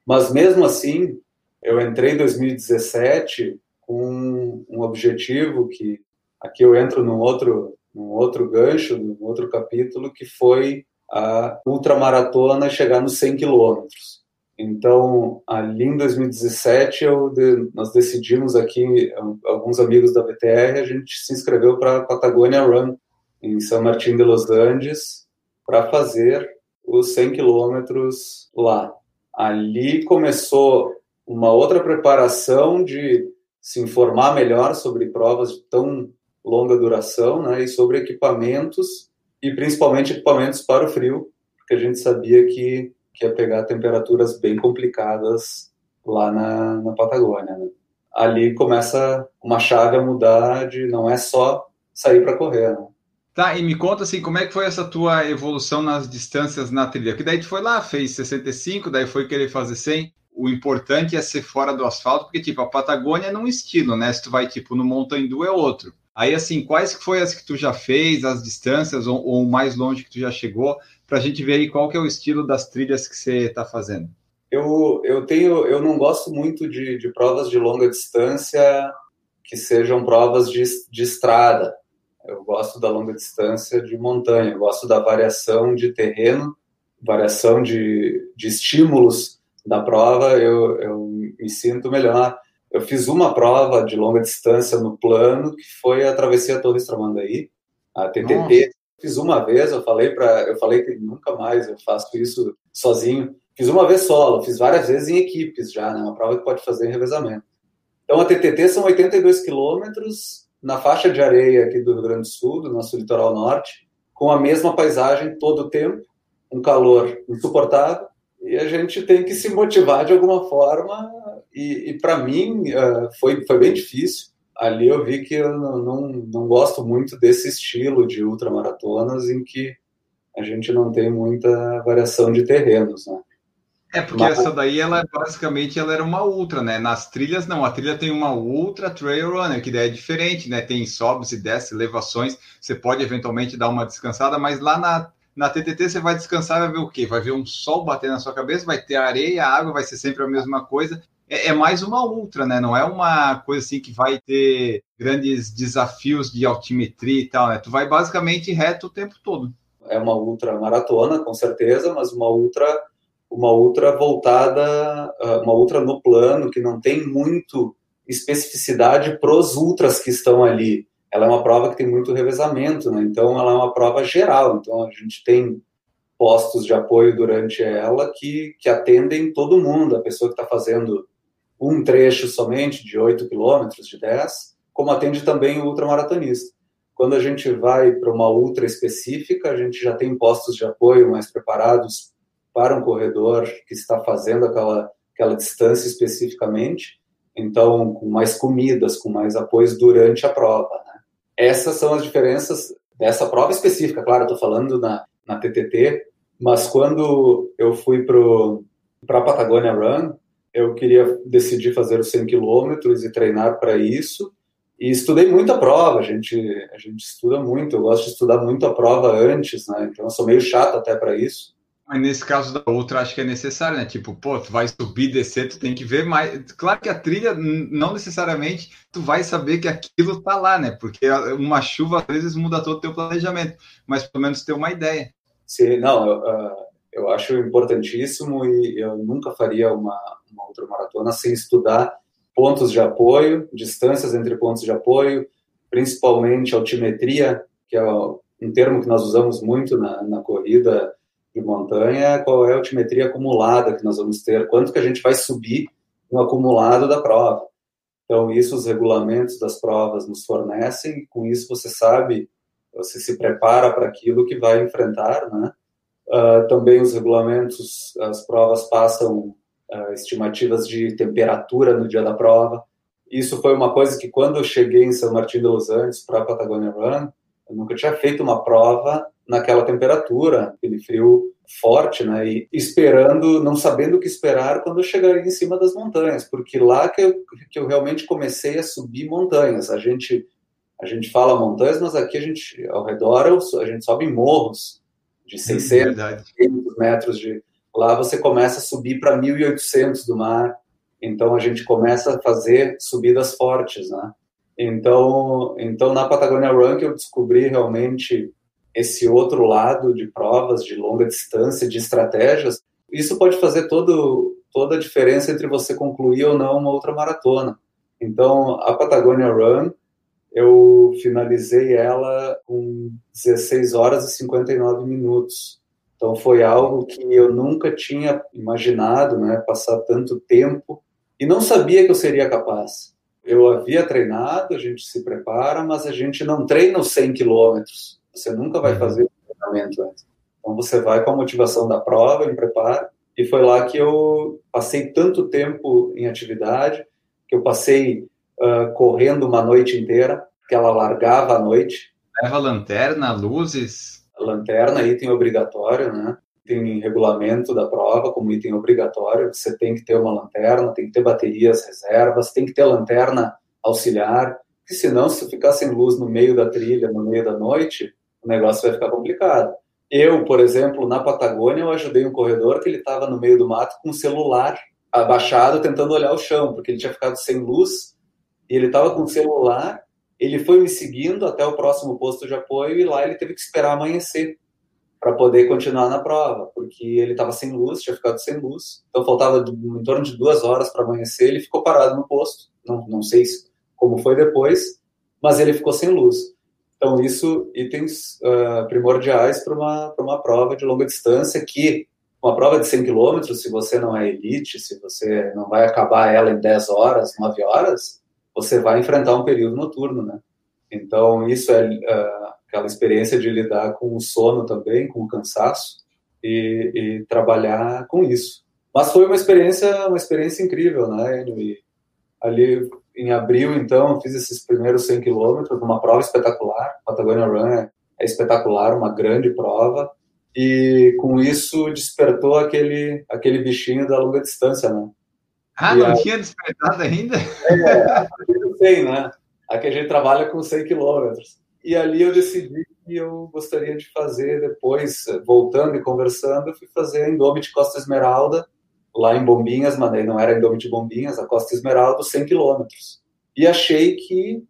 mas mesmo assim, eu entrei em 2017 com um objetivo que aqui eu entro num outro, num outro gancho, num outro capítulo, que foi a ultramaratona chegar nos 100 quilômetros. Então, ali em 2017, eu, nós decidimos aqui, alguns amigos da BTR, a gente se inscreveu para a Patagonia Run, em São Martin de los Andes para fazer os 100 quilômetros lá. Ali começou uma outra preparação de se informar melhor sobre provas de tão longa duração, né, e sobre equipamentos e principalmente equipamentos para o frio, porque a gente sabia que, que ia pegar temperaturas bem complicadas lá na, na Patagônia. Né. Ali começa uma chave a mudar de não é só sair para correr. Né. Tá, e me conta assim, como é que foi essa tua evolução nas distâncias na trilha? Que daí tu foi lá, fez 65, daí foi querer fazer 100. O importante é ser fora do asfalto, porque tipo, a Patagônia é num estilo, né? Se tu vai tipo no Mountain Dew é outro. Aí assim, quais que foi as que tu já fez, as distâncias ou, ou mais longe que tu já chegou, para a gente ver aí qual que é o estilo das trilhas que você está fazendo? Eu, eu tenho, eu não gosto muito de, de provas de longa distância que sejam provas de, de estrada eu gosto da longa distância de montanha, eu gosto da variação de terreno, variação de, de estímulos da prova, eu, eu me sinto melhor. Eu fiz uma prova de longa distância no plano, que foi a travessia Torres Tramandaí, a TTT. Nossa. Fiz uma vez, eu falei para, eu falei que nunca mais eu faço isso sozinho. Fiz uma vez solo, fiz várias vezes em equipes já, né? Uma prova que pode fazer em revezamento. Então a TTT são 82 quilômetros na faixa de areia aqui do Rio Grande do Sul, do nosso litoral norte, com a mesma paisagem todo o tempo, um calor insuportável, e a gente tem que se motivar de alguma forma. E, e para mim uh, foi, foi bem difícil. Ali eu vi que eu não, não, não gosto muito desse estilo de ultramaratonas em que a gente não tem muita variação de terrenos, né? É, porque Mas... essa daí, ela basicamente ela era uma ultra, né? Nas trilhas, não. A trilha tem uma ultra trail runner, que daí é diferente, né? Tem sobes e desce, elevações. Você pode eventualmente dar uma descansada, mas lá na, na TTT você vai descansar e vai ver o quê? Vai ver um sol bater na sua cabeça, vai ter areia, água, vai ser sempre a mesma coisa. É, é mais uma ultra, né? Não é uma coisa assim que vai ter grandes desafios de altimetria e tal, né? Tu vai basicamente reto o tempo todo. É uma ultra maratona, com certeza, mas uma ultra uma outra voltada, ah, uma outra no plano, que não tem muito especificidade para os ultras que estão ali. Ela é uma prova que tem muito revezamento, né? então ela é uma prova geral. Então a gente tem postos de apoio durante ela que, que atendem todo mundo, a pessoa que está fazendo um trecho somente de 8 quilômetros, de 10, como atende também o ultramaratonista. Quando a gente vai para uma ultra específica, a gente já tem postos de apoio mais preparados para um corredor que está fazendo aquela, aquela distância especificamente, então com mais comidas, com mais apoios durante a prova. Né? Essas são as diferenças dessa prova específica, claro, estou falando na, na TTT, mas quando eu fui para a Patagonia Run, eu queria decidir fazer os 100 quilômetros e treinar para isso, e estudei muito a prova, a gente, a gente estuda muito, eu gosto de estudar muito a prova antes, né? então eu sou meio chato até para isso, mas nesse caso da outra, acho que é necessário, né? Tipo, pô, tu vai subir, descer, tu tem que ver mais. Claro que a trilha, não necessariamente, tu vai saber que aquilo tá lá, né? Porque uma chuva às vezes muda todo o teu planejamento, mas pelo menos ter uma ideia. Sim, não, eu, ah, eu acho importantíssimo e eu nunca faria uma, uma outra maratona sem estudar pontos de apoio, distâncias entre pontos de apoio, principalmente altimetria, que é um termo que nós usamos muito na, na corrida de montanha, qual é a altimetria acumulada que nós vamos ter, quanto que a gente vai subir no acumulado da prova. Então, isso os regulamentos das provas nos fornecem, com isso você sabe, você se prepara para aquilo que vai enfrentar, né? Uh, também os regulamentos, as provas passam uh, estimativas de temperatura no dia da prova. Isso foi uma coisa que quando eu cheguei em São Martin de Los Angeles para a Patagonia Run, eu nunca tinha feito uma prova naquela temperatura, aquele frio forte, né? E esperando, não sabendo o que esperar quando eu chegaria em cima das montanhas, porque lá que eu, que eu realmente comecei a subir montanhas. A gente a gente fala montanhas, mas aqui a gente ao redor a gente sobe morros de 600 hum, metros de lá você começa a subir para 1800 do mar. Então a gente começa a fazer subidas fortes, né? Então, então na Patagonia Run que eu descobri realmente esse outro lado de provas de longa distância, de estratégias, isso pode fazer todo, toda a diferença entre você concluir ou não uma outra maratona. Então, a Patagonia Run, eu finalizei ela com 16 horas e 59 minutos. Então, foi algo que eu nunca tinha imaginado, né, passar tanto tempo, e não sabia que eu seria capaz. eu havia treinado, a gente se prepara, mas a gente não treina os 100 quilômetros. Você nunca vai uhum. fazer o treinamento antes. Então você vai com a motivação da prova, em preparo. E foi lá que eu passei tanto tempo em atividade, que eu passei uh, correndo uma noite inteira, que ela largava à noite. Leva lanterna, luzes? Lanterna, item obrigatório, né? Tem regulamento da prova como item obrigatório. Você tem que ter uma lanterna, tem que ter baterias reservas, tem que ter lanterna auxiliar, porque senão, se ficar sem luz no meio da trilha, no meio da noite, o negócio vai ficar complicado. Eu, por exemplo, na Patagônia, eu ajudei um corredor que ele estava no meio do mato com o celular abaixado, tentando olhar o chão, porque ele tinha ficado sem luz e ele estava com o celular. Ele foi me seguindo até o próximo posto de apoio e lá ele teve que esperar amanhecer para poder continuar na prova, porque ele estava sem luz, tinha ficado sem luz. Então faltava em torno de duas horas para amanhecer. Ele ficou parado no posto. Não, não sei como foi depois, mas ele ficou sem luz. Então, isso, itens uh, primordiais para uma, uma prova de longa distância, que uma prova de 100 km, se você não é elite, se você não vai acabar ela em 10 horas, 9 horas, você vai enfrentar um período noturno, né? Então, isso é uh, aquela experiência de lidar com o sono também, com o cansaço, e, e, trabalhar com isso. Mas foi uma experiência, uma experiência incrível, né? E ali em abril, então, eu fiz esses primeiros 100 quilômetros, uma prova espetacular. Patagonia Run é, é espetacular, uma grande prova. E com isso despertou aquele, aquele bichinho da longa distância, né? Ah, e não tinha despertado ainda? É, não sei, né? Aqui a gente trabalha com 100 quilômetros. E ali eu decidi que eu gostaria de fazer depois, voltando e conversando, eu fui fazer a Indomit Costa Esmeralda, lá em Bombinhas, mas não era Indomit Bombinhas, a Costa Esmeralda, 100 quilômetros. E achei que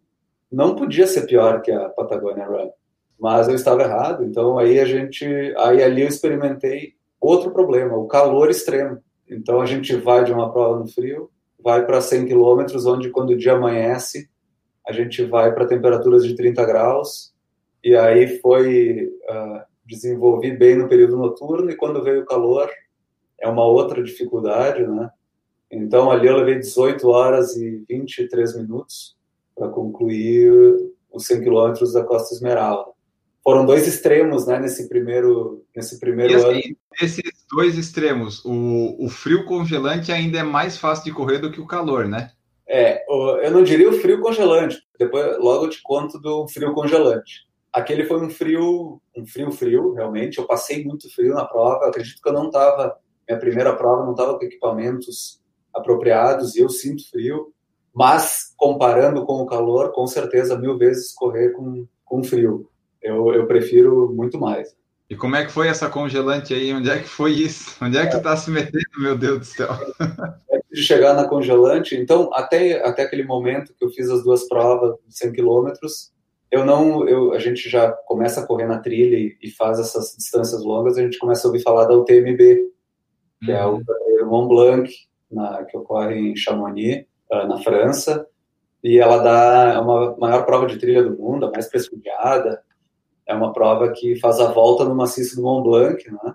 não podia ser pior que a Patagonia Run. Mas eu estava errado, então aí a gente, aí ali eu experimentei outro problema, o calor extremo. Então a gente vai de uma prova no frio, vai para 100 quilômetros, onde quando o dia amanhece, a gente vai para temperaturas de 30 graus, e aí foi uh, desenvolvi bem no período noturno, e quando veio o calor, é uma outra dificuldade, né? Então, ali eu levei 18 horas e 23 minutos para concluir os 100 quilômetros da Costa Esmeralda. Foram dois extremos, né, nesse primeiro, nesse primeiro assim, ano. Esses dois extremos, o, o frio congelante ainda é mais fácil de correr do que o calor, né? É, eu não diria o frio congelante. Depois, logo eu te conto do frio congelante. Aquele foi um frio, um frio frio, realmente. Eu passei muito frio na prova. Eu acredito que eu não estava minha primeira prova não estava com equipamentos apropriados e eu sinto frio, mas comparando com o calor, com certeza mil vezes correr com, com frio. Eu, eu prefiro muito mais. E como é que foi essa congelante aí? Onde é que foi isso? Onde é que tu tá se metendo, meu Deus do céu? de chegar na congelante, então até até aquele momento que eu fiz as duas provas de 100 quilômetros, eu não, eu, a gente já começa a correr na trilha e, e, faz essas distâncias longas, a gente começa a ouvir falar da UTMB, que é o uhum. Mont Blanc, na, que ocorre em Chamonix, uh, na França, e ela dá é uma maior prova de trilha do mundo, a mais prestigiada. É uma prova que faz a volta no maciço do Mont Blanc, né?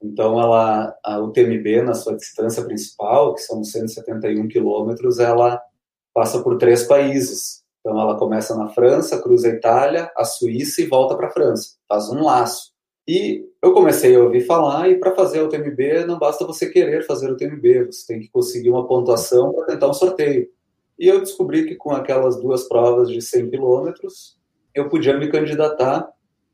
Então, ela, a UTMB, na sua distância principal, que são 171 quilômetros, ela passa por três países. Então, ela começa na França, cruza a Itália, a Suíça e volta para a França. Faz um laço. E eu comecei a ouvir falar, e para fazer o TMB não basta você querer fazer o TMB, você tem que conseguir uma pontuação para tentar um sorteio. E eu descobri que com aquelas duas provas de 100 quilômetros, eu podia me candidatar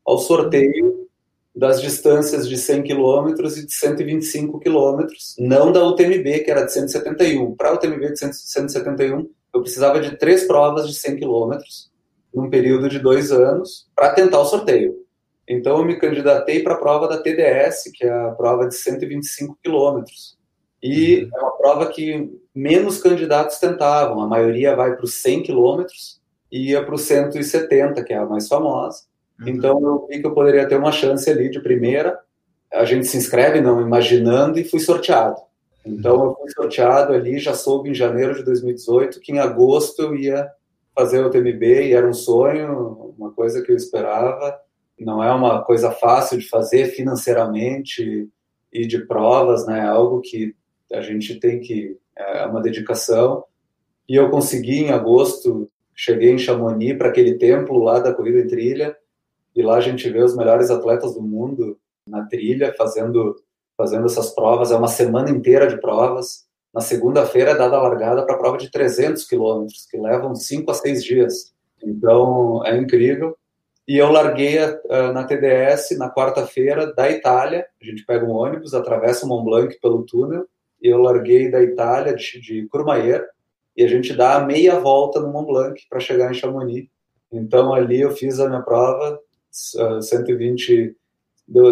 ao sorteio das distâncias de 100 quilômetros e de 125 quilômetros, não da UTMB, que era de 171. Para a UTMB de 171, eu precisava de três provas de 100 quilômetros, num período de dois anos, para tentar o sorteio. Então, eu me candidatei para a prova da TDS, que é a prova de 125 quilômetros. E uhum. é uma prova que menos candidatos tentavam. A maioria vai para os 100 quilômetros e ia para os 170, que é a mais famosa. Uhum. Então, eu vi que eu poderia ter uma chance ali de primeira. A gente se inscreve, não imaginando, e fui sorteado. Então, eu fui sorteado ali, já soube em janeiro de 2018 que em agosto eu ia fazer o TMB e era um sonho, uma coisa que eu esperava não é uma coisa fácil de fazer financeiramente e de provas, né? É algo que a gente tem que é uma dedicação E eu consegui em agosto, cheguei em Chamonix para aquele templo lá da corrida em trilha, e lá a gente vê os melhores atletas do mundo na trilha fazendo fazendo essas provas. É uma semana inteira de provas. Na segunda-feira é dada a largada para a prova de 300 quilômetros, que levam 5 a 6 dias. Então é incrível. E eu larguei uh, na TDS na quarta-feira da Itália. A gente pega um ônibus, atravessa o Mont Blanc pelo túnel. E eu larguei da Itália, de, de Courmayeur, e a gente dá a meia volta no Mont Blanc para chegar em Chamonix. Então ali eu fiz a minha prova, uh, 120,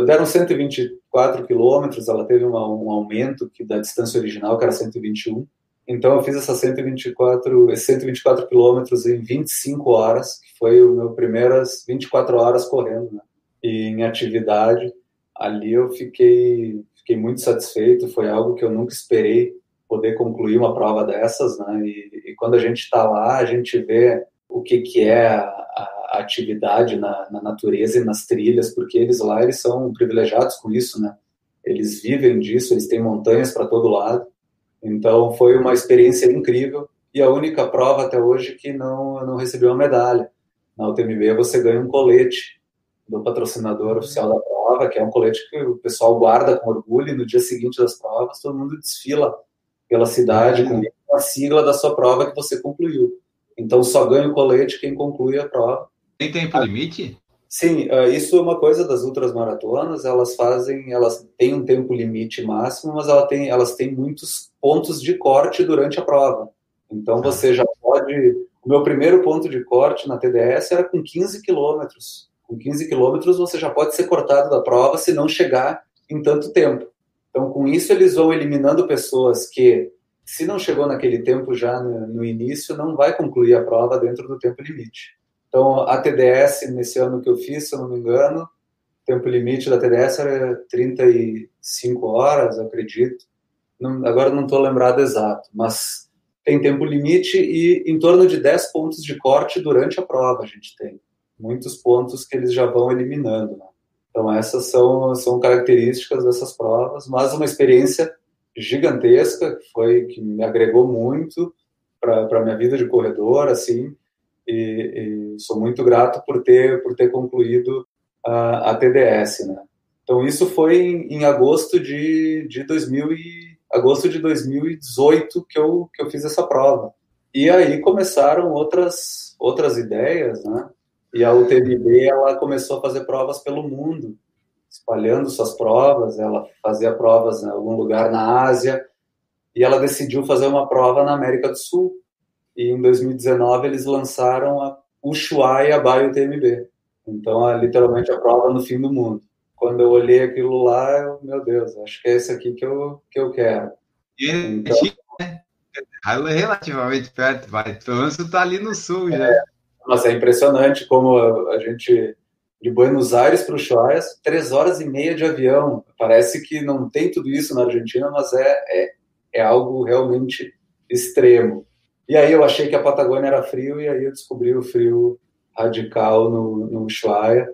deram 124 quilômetros, ela teve uma, um aumento que da distância original, que era 121. Então eu fiz essas 124, 124 quilômetros em 25 horas, que foi o meu primeiras 24 horas correndo, né? E em atividade, ali eu fiquei fiquei muito satisfeito, foi algo que eu nunca esperei poder concluir uma prova dessas, né? E, e quando a gente está lá, a gente vê o que que é a, a atividade na, na, natureza e nas trilhas, porque eles lá eles são privilegiados com isso, né? Eles vivem disso, eles têm montanhas para todo lado. Então foi uma experiência incrível e a única prova até hoje que não não recebeu uma medalha. Na UTMB você ganha um colete do patrocinador oficial da prova, que é um colete que o pessoal guarda com orgulho e no dia seguinte das provas todo mundo desfila pela cidade com a sigla da sua prova que você concluiu. Então só ganha o colete quem conclui a prova. Tem tempo limite? Sim, ah, isso é uma coisa das outras maratonas, elas fazem, elas têm um tempo limite máximo, mas ela tem, elas têm muitos pontos de corte durante a prova. Então tá. você já pode. O meu primeiro ponto de corte na TDS era com 15 quilômetros. Com 15 quilômetros você já pode ser cortado da prova se não chegar em tanto tempo. Então, com isso, eles vão eliminando pessoas que, se não chegou naquele tempo já no, no início, não vai concluir a prova dentro do tempo limite. Então, a TDS, nesse ano que eu fiz, se eu não me engano, o tempo limite da TDS era 35 horas, acredito. Não, agora não estou lembrado exato, mas tem tempo limite e em torno de 10 pontos de corte durante a prova a gente tem. Muitos pontos que eles já vão eliminando. Né? Então, essas são, são características dessas provas, mas uma experiência gigantesca, que foi que me agregou muito para a minha vida de corredor, assim, e, e, sou muito grato por ter por ter concluído a, a TDS, né? Então isso foi em, em, agosto de, de 2000 e, agosto de 2018 que eu que eu fiz essa prova. E aí começaram outras outras ideias, né? E a UTMB ela começou a fazer provas pelo mundo, espalhando suas provas. Ela fazia provas em algum lugar na Ásia e ela decidiu fazer uma prova na América do Sul e em 2019 eles lançaram a Ushuaia Bio TMB. Então, é literalmente a prova no fim do mundo. Quando eu olhei aquilo lá, eu, meu Deus, acho que é esse aqui que eu, que eu quero. E então, é relativamente perto, vai. Pelo menos você está ali no sul já. É, mas é impressionante como a, a gente, de Buenos Aires para o Ushuaia, três horas e meia de avião. Parece que não tem tudo isso na Argentina, mas é, é, é algo realmente extremo. E aí eu achei que a Patagônia era frio e aí eu descobri o frio radical no, no Ushuaia.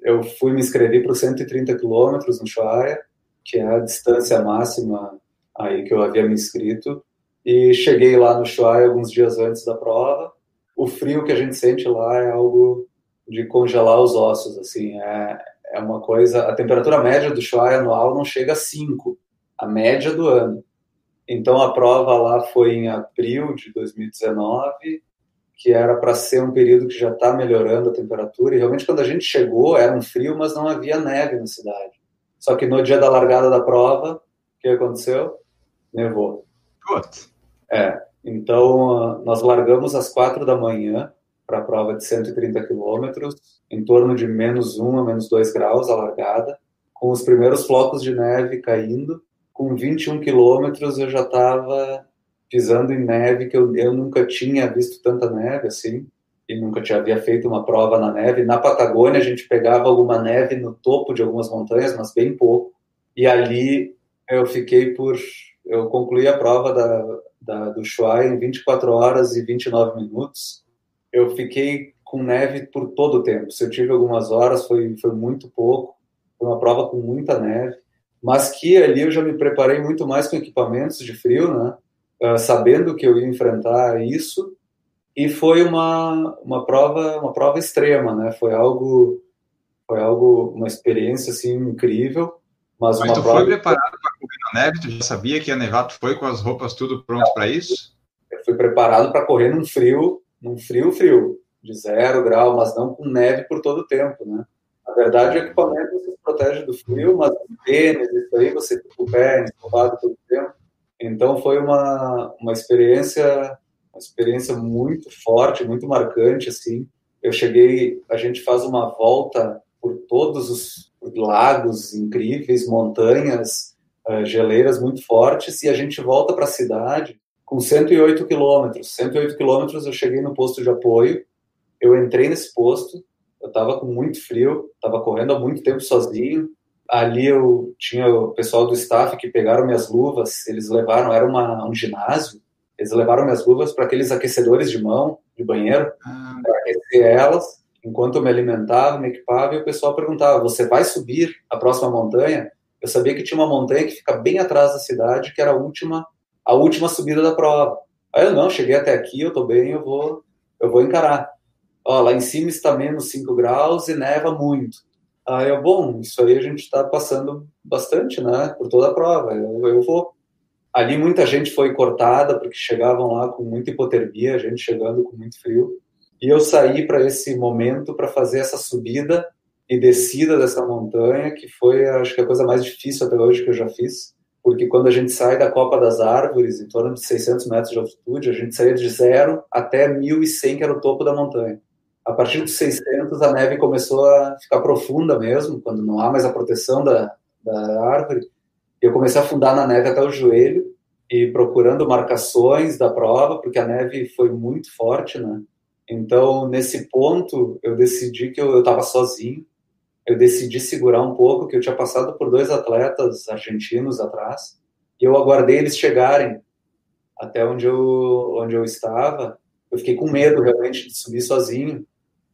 Eu fui me inscrever para os 130 quilômetros no Ushuaia, que é a distância máxima aí que eu havia me inscrito. E cheguei lá no Ushuaia alguns dias antes da prova. O frio que a gente sente lá é algo de congelar os ossos, assim, é, é uma coisa... A temperatura média do Ushuaia anual não chega a 5, a média do ano. Então a prova lá foi em abril de 2019, que era para ser um período que já está melhorando a temperatura. E realmente quando a gente chegou era um frio, mas não havia neve na cidade. Só que no dia da largada da prova, o que aconteceu? Nevou. Putz. É. Então nós largamos às quatro da manhã para a prova de 130 quilômetros, em torno de menos um a menos dois graus a largada, com os primeiros flocos de neve caindo com 21 quilômetros eu já estava pisando em neve, que eu, eu nunca tinha visto tanta neve assim, e nunca tinha havia feito uma prova na neve. Na Patagônia a gente pegava alguma neve no topo de algumas montanhas, mas bem pouco. E ali eu fiquei por. Eu concluí a prova da, da, do Shuai em 24 horas e 29 minutos. Eu fiquei com neve por todo o tempo. Se eu tive algumas horas, foi, foi muito pouco. Foi uma prova com muita neve mas que ali eu já me preparei muito mais com equipamentos de frio, né? uh, sabendo que eu ia enfrentar isso, e foi uma, uma prova uma prova extrema, né? Foi algo foi algo uma experiência assim incrível, mas, mas uma tu prova... foi preparado para correr na neve? Tu já sabia que ia nevar? Tu foi com as roupas tudo pronto para isso? Eu fui preparado para correr num frio, num frio frio, de zero grau, mas não com neve por todo o tempo, né? Na verdade, o equipamento você se protege do frio, mas o tênis, isso aí, você fica com o pé ensovado todo o tempo. Então, foi uma, uma experiência uma experiência muito forte, muito marcante, assim. Eu cheguei, a gente faz uma volta por todos os lagos incríveis, montanhas, uh, geleiras muito fortes, e a gente volta para a cidade com 108 quilômetros. 108 quilômetros eu cheguei no posto de apoio, eu entrei nesse posto, eu estava com muito frio, estava correndo há muito tempo sozinho. Ali eu tinha o pessoal do staff que pegaram minhas luvas, eles levaram, era uma, um ginásio, eles levaram minhas luvas para aqueles aquecedores de mão, de banheiro, ah. para aquecer elas, enquanto eu me alimentava, me equipava, e o pessoal perguntava: Você vai subir a próxima montanha? Eu sabia que tinha uma montanha que fica bem atrás da cidade, que era a última, a última subida da prova. Aí eu não, cheguei até aqui, eu estou bem, eu vou, eu vou encarar ó, lá em cima está menos 5 graus e neva muito. Aí eu, bom, isso aí a gente está passando bastante, né, por toda a prova, eu, eu vou. Ali muita gente foi cortada, porque chegavam lá com muita hipotermia, gente chegando com muito frio. E eu saí para esse momento para fazer essa subida e descida dessa montanha, que foi, acho que a coisa mais difícil até hoje que eu já fiz, porque quando a gente sai da Copa das Árvores, em torno de 600 metros de altitude, a gente saía de zero até 1.100, que era o topo da montanha. A partir dos 600, a neve começou a ficar profunda mesmo, quando não há mais a proteção da, da árvore. Eu comecei a afundar na neve até o joelho e procurando marcações da prova, porque a neve foi muito forte, né? Então, nesse ponto, eu decidi que eu estava sozinho. Eu decidi segurar um pouco, que eu tinha passado por dois atletas argentinos atrás. E eu aguardei eles chegarem até onde eu, onde eu estava. Eu fiquei com medo, realmente, de subir sozinho.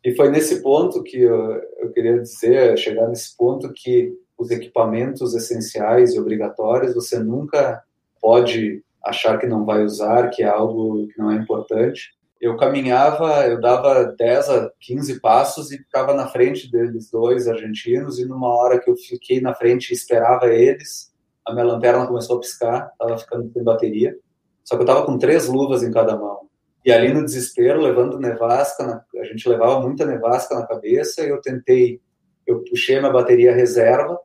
E foi nesse ponto que eu, eu queria dizer, chegar nesse ponto que os equipamentos essenciais e obrigatórios você nunca pode achar que não vai usar, que é algo que não é importante. Eu caminhava, eu dava 10 a 15 passos e ficava na frente deles dois argentinos e numa hora que eu fiquei na frente e esperava eles, a minha lanterna começou a piscar, estava ficando sem bateria. Só que eu estava com três luvas em cada mão. E ali no desespero, levando nevasca, na, a gente levava muita nevasca na cabeça, e eu tentei, eu puxei minha bateria reserva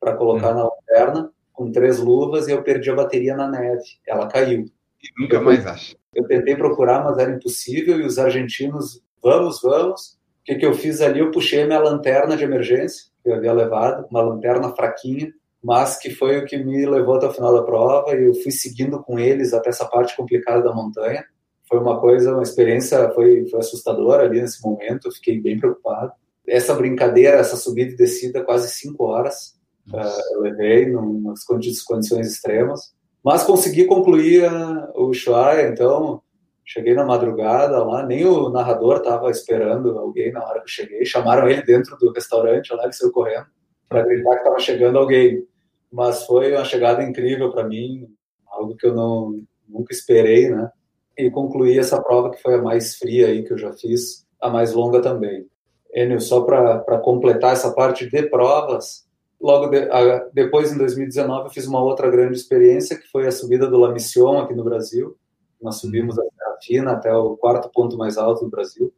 para colocar hum. na lanterna, com três luvas, e eu perdi a bateria na neve. Ela caiu. E nunca eu, mais acha. Eu tentei procurar, mas era impossível, e os argentinos, vamos, vamos. O que, que eu fiz ali? Eu puxei minha lanterna de emergência, que eu havia levado, uma lanterna fraquinha, mas que foi o que me levou até o final da prova, e eu fui seguindo com eles até essa parte complicada da montanha foi uma coisa, uma experiência, foi, foi assustadora ali nesse momento, eu fiquei bem preocupado. Essa brincadeira, essa subida e descida, quase cinco horas, uh, eu levei, em umas condições extremas, mas consegui concluir uh, o Ushuaia, então cheguei na madrugada lá, nem o narrador estava esperando alguém na hora que eu cheguei, chamaram ele dentro do restaurante lá, ele saiu correndo para gritar que estava chegando alguém, mas foi uma chegada incrível para mim, algo que eu não nunca esperei, né? E concluí essa prova que foi a mais fria aí que eu já fiz, a mais longa também. Enio, só para completar essa parte de provas, logo de, a, depois, em 2019, eu fiz uma outra grande experiência, que foi a subida do La Mission aqui no Brasil. Nós subimos a Serra Fina até o quarto ponto mais alto do Brasil,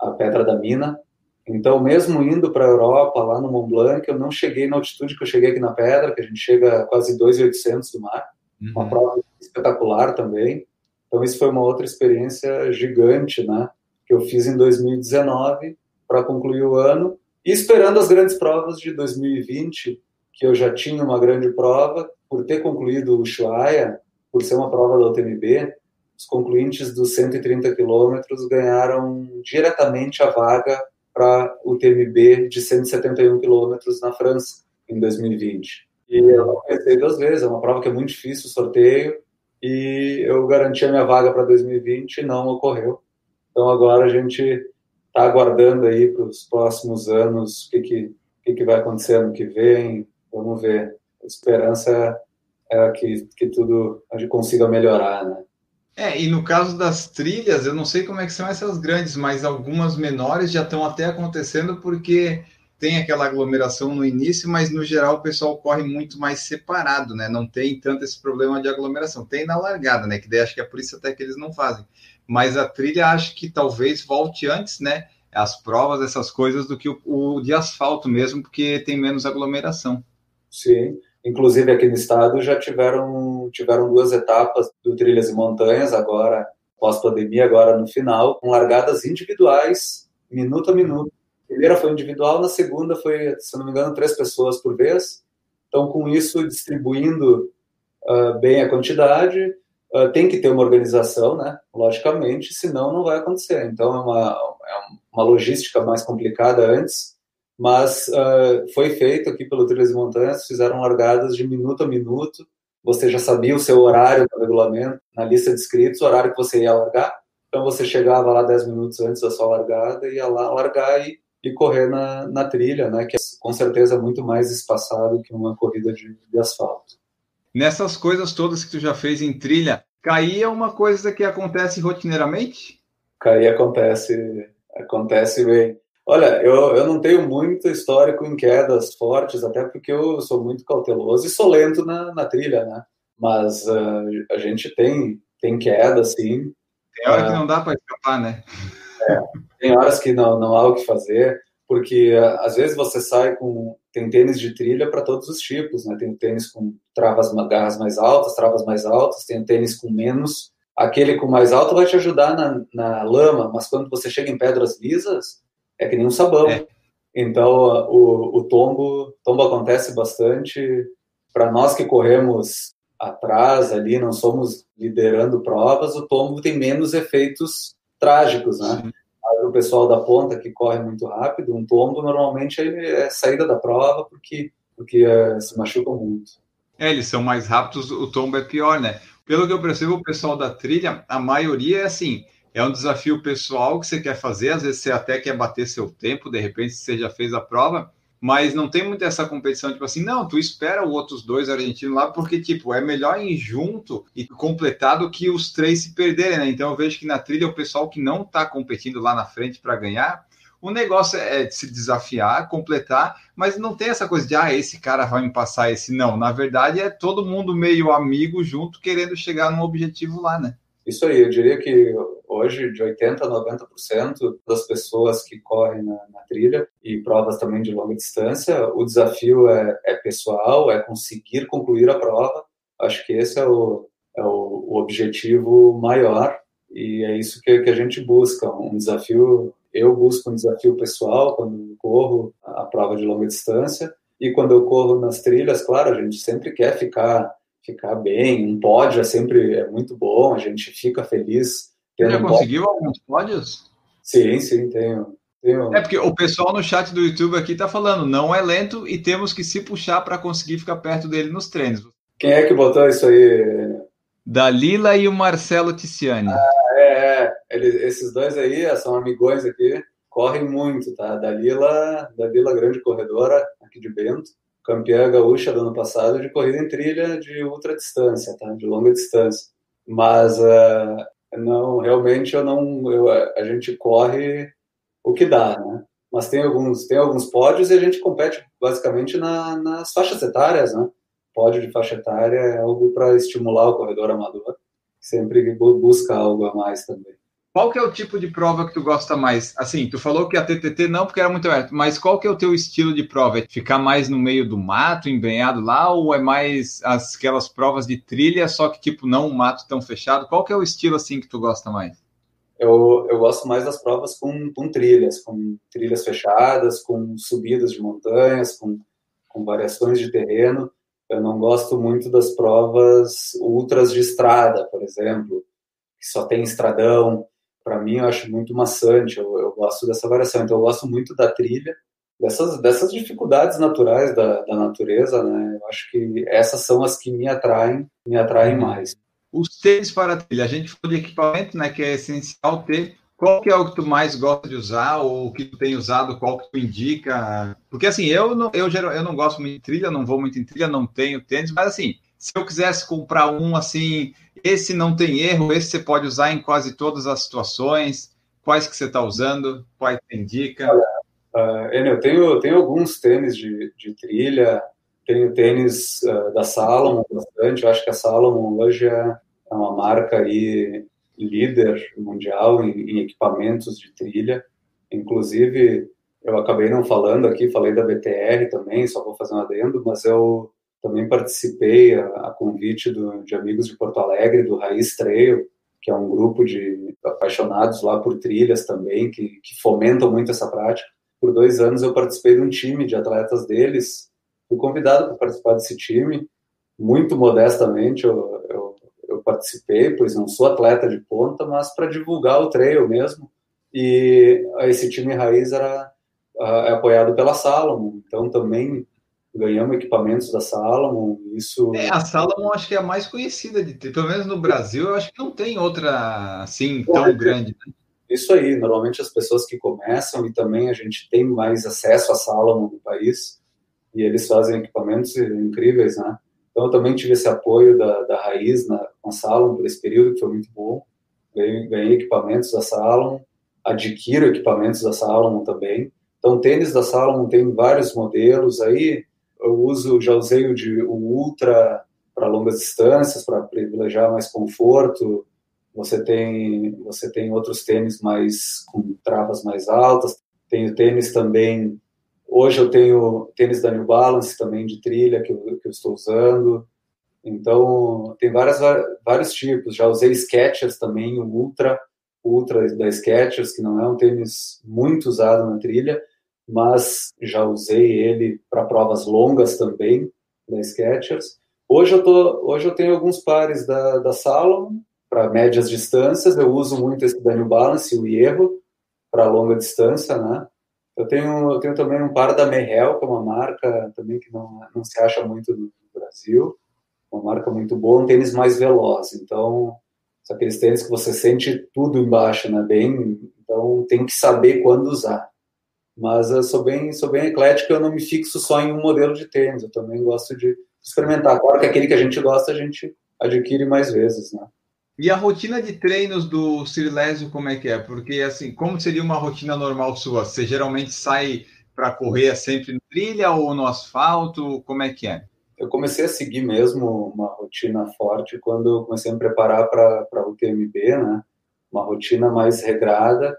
a Pedra da Mina. Então, mesmo indo para a Europa, lá no Mont Blanc, eu não cheguei na altitude que eu cheguei aqui na Pedra, que a gente chega a quase 2.800 do mar. Uhum. Uma prova espetacular também. Então, isso foi uma outra experiência gigante, né? Que eu fiz em 2019 para concluir o ano, e esperando as grandes provas de 2020, que eu já tinha uma grande prova, por ter concluído o Ushuaia, por ser uma prova da UTMB, os concluintes dos 130 quilômetros ganharam diretamente a vaga para o UTMB de 171 quilômetros na França, em 2020. E eu pensei duas vezes, é uma prova que é muito difícil o sorteio, e eu garanti a minha vaga para 2020 e não ocorreu. Então agora a gente está aguardando aí para os próximos anos o que, que, que, que vai acontecer ano que vem. Vamos ver. A esperança é que, que tudo a gente consiga melhorar, né? É, e no caso das trilhas, eu não sei como é que são essas grandes, mas algumas menores já estão até acontecendo porque tem aquela aglomeração no início, mas no geral o pessoal corre muito mais separado, né? Não tem tanto esse problema de aglomeração. Tem na largada, né? Que daí acho que é por isso até que eles não fazem. Mas a trilha acho que talvez volte antes, né? As provas, essas coisas, do que o, o de asfalto mesmo, porque tem menos aglomeração. Sim. Inclusive aqui no estado já tiveram, tiveram duas etapas do Trilhas e Montanhas, agora pós-pandemia, agora no final, com largadas individuais, minuto a minuto. Primeira foi individual, na segunda foi, se não me engano, três pessoas por vez. Então, com isso, distribuindo uh, bem a quantidade, uh, tem que ter uma organização, né? Logicamente, senão não vai acontecer. Então, é uma, é uma logística mais complicada antes, mas uh, foi feito aqui pelo Trilhas e Montanhas, fizeram largadas de minuto a minuto, você já sabia o seu horário no regulamento, na lista de inscritos, o horário que você ia largar, então você chegava lá 10 minutos antes da sua largada, ia lá largar e, e correr na, na trilha, né, que é com certeza muito mais espaçado que uma corrida de, de asfalto. Nessas coisas todas que tu já fez em trilha, cair é uma coisa que acontece rotineiramente? Cair acontece, acontece bem. Olha, eu, eu não tenho muito histórico em quedas fortes, até porque eu sou muito cauteloso e sou lento na, na trilha, né? Mas uh, a gente tem, tem queda, sim. Tem hora uh, que não dá para escapar, né? É, tem horas que não, não há o que fazer, porque uh, às vezes você sai com. Tem tênis de trilha para todos os tipos, né? Tem tênis com travas, garras mais altas, travas mais altas, tem tênis com menos. Aquele com mais alto vai te ajudar na, na lama, mas quando você chega em pedras lisas, é que nem um sabão. É. Então, o, o tombo, tombo acontece bastante. Para nós que corremos atrás ali, não somos liderando provas, o tombo tem menos efeitos trágicos, né? O pessoal da ponta que corre muito rápido, um tombo normalmente é saída da prova porque, porque é, se machucam muito. É, eles são mais rápidos, o tombo é pior, né? Pelo que eu percebo, o pessoal da trilha, a maioria é assim, é um desafio pessoal que você quer fazer, às vezes você até quer bater seu tempo, de repente você já fez a prova, mas não tem muito essa competição, tipo assim, não, tu espera os outros dois argentinos lá, porque, tipo, é melhor ir junto e completar do que os três se perderem, né? Então eu vejo que na trilha o pessoal que não tá competindo lá na frente para ganhar, o negócio é se desafiar, completar, mas não tem essa coisa de, ah, esse cara vai me passar esse. Não, na verdade é todo mundo meio amigo junto, querendo chegar num objetivo lá, né? Isso aí, eu diria que hoje de 80% a 90% das pessoas que correm na, na, trilha e provas também de longa distância, o desafio é, é, pessoal, é conseguir concluir a prova. Acho que esse é o, é o, o objetivo maior e é isso que, que a gente busca, um desafio eu busco um desafio pessoal quando corro a prova de longa distância e quando eu corro nas trilhas, claro, a gente sempre quer ficar ficar bem. Um pódio é sempre é muito bom, a gente fica feliz. Você já um conseguiu pódio. alguns pódios? Sim, sim, tenho, tenho. É porque o pessoal no chat do YouTube aqui está falando, não é lento e temos que se puxar para conseguir ficar perto dele nos treinos. Quem é que botou isso aí? Dalila e o Marcelo Ticiani. Ah, é, é. Eles, esses dois aí são amigões aqui, correm muito, tá? Dalila, Dalila grande corredora aqui de Bento campeã gaúcha do ano passado de corrida em trilha de ultra distância, tá? De longa distância. Mas uh, não, realmente eu não, eu, a gente corre o que dá, né? Mas tem alguns, tem alguns pódios e a gente compete basicamente na, nas faixas etárias, né? Pódio de faixa etária é algo para estimular o corredor amador, sempre busca algo a mais também. Qual que é o tipo de prova que tu gosta mais? Assim, tu falou que a TTT não, porque era muito aberto, mas qual que é o teu estilo de prova? É ficar mais no meio do mato, embrenhado lá, ou é mais aquelas provas de trilha, só que tipo não um mato tão fechado? Qual que é o estilo assim que tu gosta mais? Eu, eu gosto mais das provas com, com trilhas, com trilhas fechadas, com subidas de montanhas, com, com variações de terreno. Eu não gosto muito das provas ultras de estrada, por exemplo, que só tem estradão para mim, eu acho muito maçante, eu, eu, gosto dessa variação. Então, eu gosto muito da trilha, dessas, dessas dificuldades naturais da, da natureza, né? Eu acho que essas são as que me atraem, me atraem uhum. mais. Os tênis para a trilha, a gente falou de equipamento, né, que é essencial ter. Qual que é o que tu mais gosta de usar, ou o que tu tem usado, qual que tu indica? Porque assim, eu não, eu, eu não gosto muito de trilha, não vou muito em trilha, não tenho tênis, mas assim, se eu quisesse comprar um assim, esse não tem erro, esse você pode usar em quase todas as situações. Quais que você está usando? Quais tem dica? Uh, eu tenho, tenho alguns tênis de, de trilha, tenho tênis uh, da Salomon bastante. Eu acho que a Salomon hoje é, é uma marca aí líder mundial em, em, equipamentos de trilha. Inclusive, eu acabei não falando aqui, falei da BTR também, só vou fazer um adendo, mas eu também participei a, a convite do, de amigos de Porto Alegre, do Raiz Trail, que é um grupo de apaixonados lá por trilhas também, que, que fomentam muito essa prática. Por dois anos eu participei de um time de atletas deles, fui convidado para participar desse time, muito modestamente eu, eu, eu participei, pois não sou atleta de ponta, mas para divulgar o trail mesmo. E esse time raiz era é apoiado pela Salomon, então também ganhamos equipamentos da Salomon, isso... É, a Salomon acho que é a mais conhecida, de pelo menos no Brasil, eu acho que não tem outra assim tão é, grande. Né? Isso aí, normalmente as pessoas que começam e também a gente tem mais acesso à Salomon no país e eles fazem equipamentos incríveis, né? Então eu também tive esse apoio da, da Raiz na, com a Salomon por esse período, que foi muito bom. Ganhei, ganhei equipamentos da Salomon, adquiro equipamentos da Salomon também. Então, tênis da Salomon tem vários modelos aí, eu uso, já usei o de o Ultra para longas distâncias, para privilegiar mais conforto. Você tem, você tem outros tênis mais com travas mais altas. Tenho tênis também. Hoje eu tenho tênis da New Balance também de trilha que eu, que eu estou usando. Então tem várias, vários tipos. Já usei Skechers também, o Ultra, Ultra da Skechers, que não é um tênis muito usado na trilha, mas já usei ele para provas longas também, da Skechers. Hoje eu, tô, hoje eu tenho alguns pares da, da Salomon para médias distâncias, eu uso muito esse da New Balance, o Hierro, para longa distância, né? Eu tenho, eu tenho também um par da Merrell, que é uma marca também que não, não se acha muito no Brasil, uma marca muito boa, um tênis mais veloz, então, são aqueles tênis que você sente tudo embaixo, né? Bem, então tem que saber quando usar. Mas eu sou bem, sou bem eclético, eu não me fixo só em um modelo de tênis, eu também gosto de experimentar. Claro que aquele que a gente gosta, a gente adquire mais vezes, né? E a rotina de treinos do Cirilésio, como é que é? Porque, assim, como seria uma rotina normal sua? Você geralmente sai para correr sempre no trilha ou no asfalto? Como é que é? Eu comecei a seguir mesmo uma rotina forte quando eu comecei a me preparar para o UTMB, né? Uma rotina mais regrada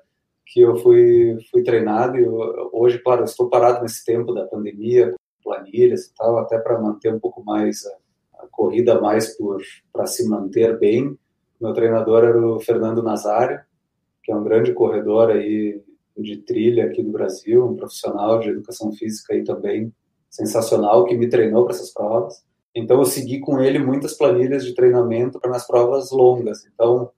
que eu fui, fui treinado e eu, hoje, claro, estou parado nesse tempo da pandemia, planilhas e tal, até para manter um pouco mais a, a corrida mais para se manter bem. Meu treinador era o Fernando Nazário, que é um grande corredor aí de trilha aqui do Brasil, um profissional de educação física aí também sensacional que me treinou para essas provas. Então eu segui com ele muitas planilhas de treinamento para nas provas longas. Então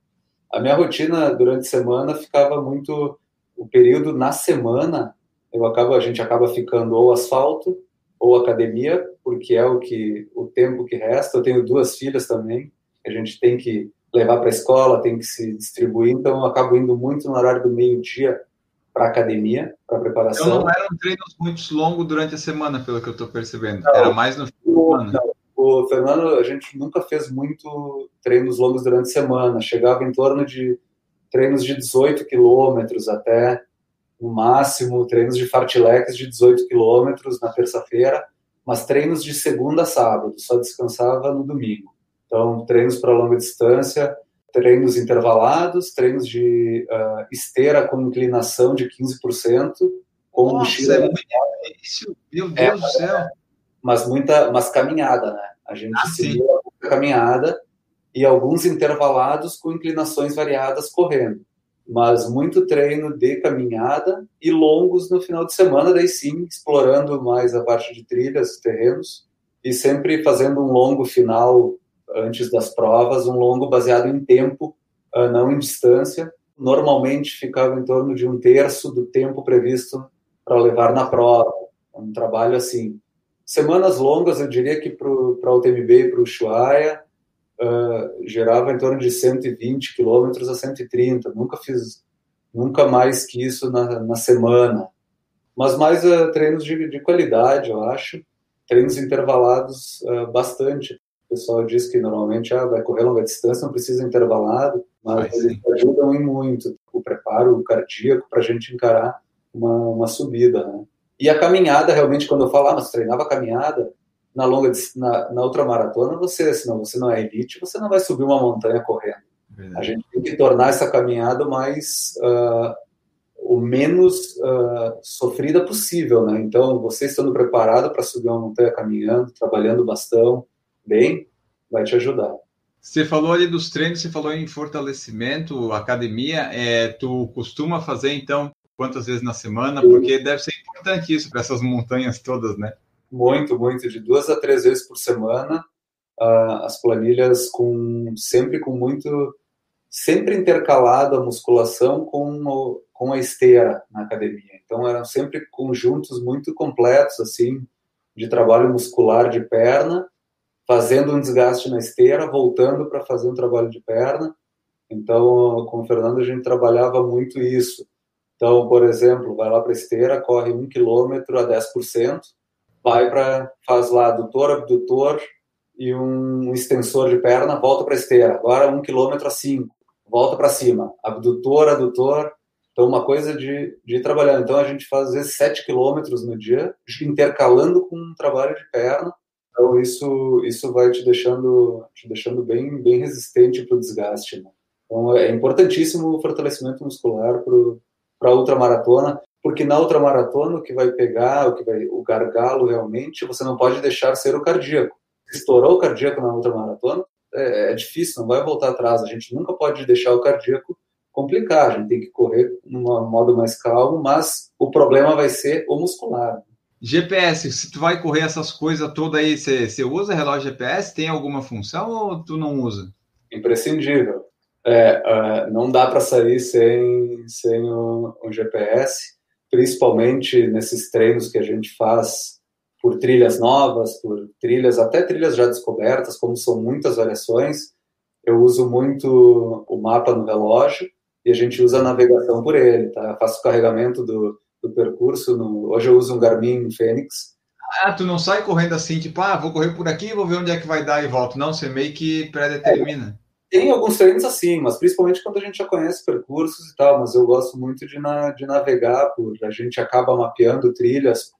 a minha rotina durante a semana ficava muito o período na semana, eu acabo a gente acaba ficando ou asfalto ou academia, porque é o que o tempo que resta. Eu tenho duas filhas também, a gente tem que levar para a escola, tem que se distribuir, então eu acabo indo muito no horário do meio-dia para academia, para preparação. Então não eram treinos muito longos durante a semana, pelo que eu estou percebendo. Não, Era mais no fim de semana. Não, o Fernando, a gente nunca fez muito treinos longos durante a semana. Chegava em torno de treinos de 18 quilômetros até, no máximo, treinos de fartleks de 18 quilômetros na terça-feira, mas treinos de segunda a sábado, só descansava no domingo. Então, treinos para longa distância, treinos intervalados, treinos de uh, esteira com inclinação de 15%, com Nossa, mochila. É muito difícil, meu Deus é, do céu. Mas muita, mas caminhada, né? A gente ah, seguiu a caminhada e alguns intervalados com inclinações variadas correndo. Mas muito treino de caminhada e longos no final de semana, daí sim, explorando mais a parte de trilhas, terrenos, e sempre fazendo um longo final antes das provas, um longo baseado em tempo, ah, não em distância. Normalmente ficava em torno de um terço do tempo previsto para levar na prova. Um trabalho assim. Semanas longas, eu diria que para o UTMB e para o Ushuaia, uh, gerava em torno de 120 quilômetros a 130. Nunca fiz, nunca mais que isso na, na semana. Mas mais uh, treinos de, de, qualidade, eu acho. Treinos intervalados uh, bastante. pessoal diz que normalmente ah, vai correr longa distância, não precisa intervalado, mas eles ajudam em muito o preparo cardíaco para a gente encarar uma, uma subida. Né? E a caminhada, realmente, quando eu falo, ah, mas treinava caminhada, na longa na, na ultramaratona, você, senão você não é elite, você não vai subir uma montanha correndo. Verdade. A gente tem que tornar essa caminhada mais uh, o menos uh, sofrida possível, né? Então, você estando preparado para subir uma montanha caminhando, trabalhando bastão, bem, vai te ajudar. Você falou ali dos treinos, você falou em fortalecimento, academia. É, tu costuma fazer então quantas vezes na semana? Porque deve ser importante isso para essas montanhas todas, né? Muito, muito, de duas a três vezes por semana. Uh, as planilhas com sempre com muito, sempre intercalado a musculação com o, com a esteira na academia. Então eram sempre conjuntos muito completos assim de trabalho muscular de perna fazendo um desgaste na esteira, voltando para fazer um trabalho de perna. Então, com o Fernando, a gente trabalhava muito isso. Então, por exemplo, vai lá para a esteira, corre um quilômetro a 10%, vai para, faz lá adutor, abdutor e um extensor de perna, volta para esteira. Agora um quilômetro a 5, volta para cima, abdutor, adutor. Então, uma coisa de, de ir trabalhando. Então, a gente faz às vezes 7 quilômetros no dia, intercalando com um trabalho de perna então isso isso vai te deixando te deixando bem bem resistente para o desgaste. Né? Então é importantíssimo o fortalecimento muscular para a ultramaratona, porque na ultramaratona o que vai pegar, o que vai o gargalo realmente, você não pode deixar ser o cardíaco. Estourou o cardíaco na ultramaratona, é, é difícil, não vai voltar atrás. A gente nunca pode deixar o cardíaco complicar. A gente tem que correr num modo mais calmo, mas o problema vai ser o muscular. GPS, se tu vai correr essas coisas todas aí, você, você usa relógio GPS? Tem alguma função ou tu não usa? Imprescindível. É, uh, não dá para sair sem, sem o, o, GPS, principalmente nesses treinos que a gente faz por trilhas novas, por trilhas, até trilhas já descobertas, como são muitas variações. Eu uso muito o mapa no relógio e a gente usa a navegação por ele, tá? Eu faço o carregamento do, do percurso. No... Hoje eu uso um Garmin Fênix. Ah, tu não sai correndo assim, tipo, ah, vou correr por aqui, vou ver onde é que vai dar e volto. Não, você meio que pré-determina. Tem alguns treinos assim, mas principalmente quando a gente já conhece percursos e tal, mas eu gosto muito de, na, de navegar, por, a gente acaba mapeando trilhas,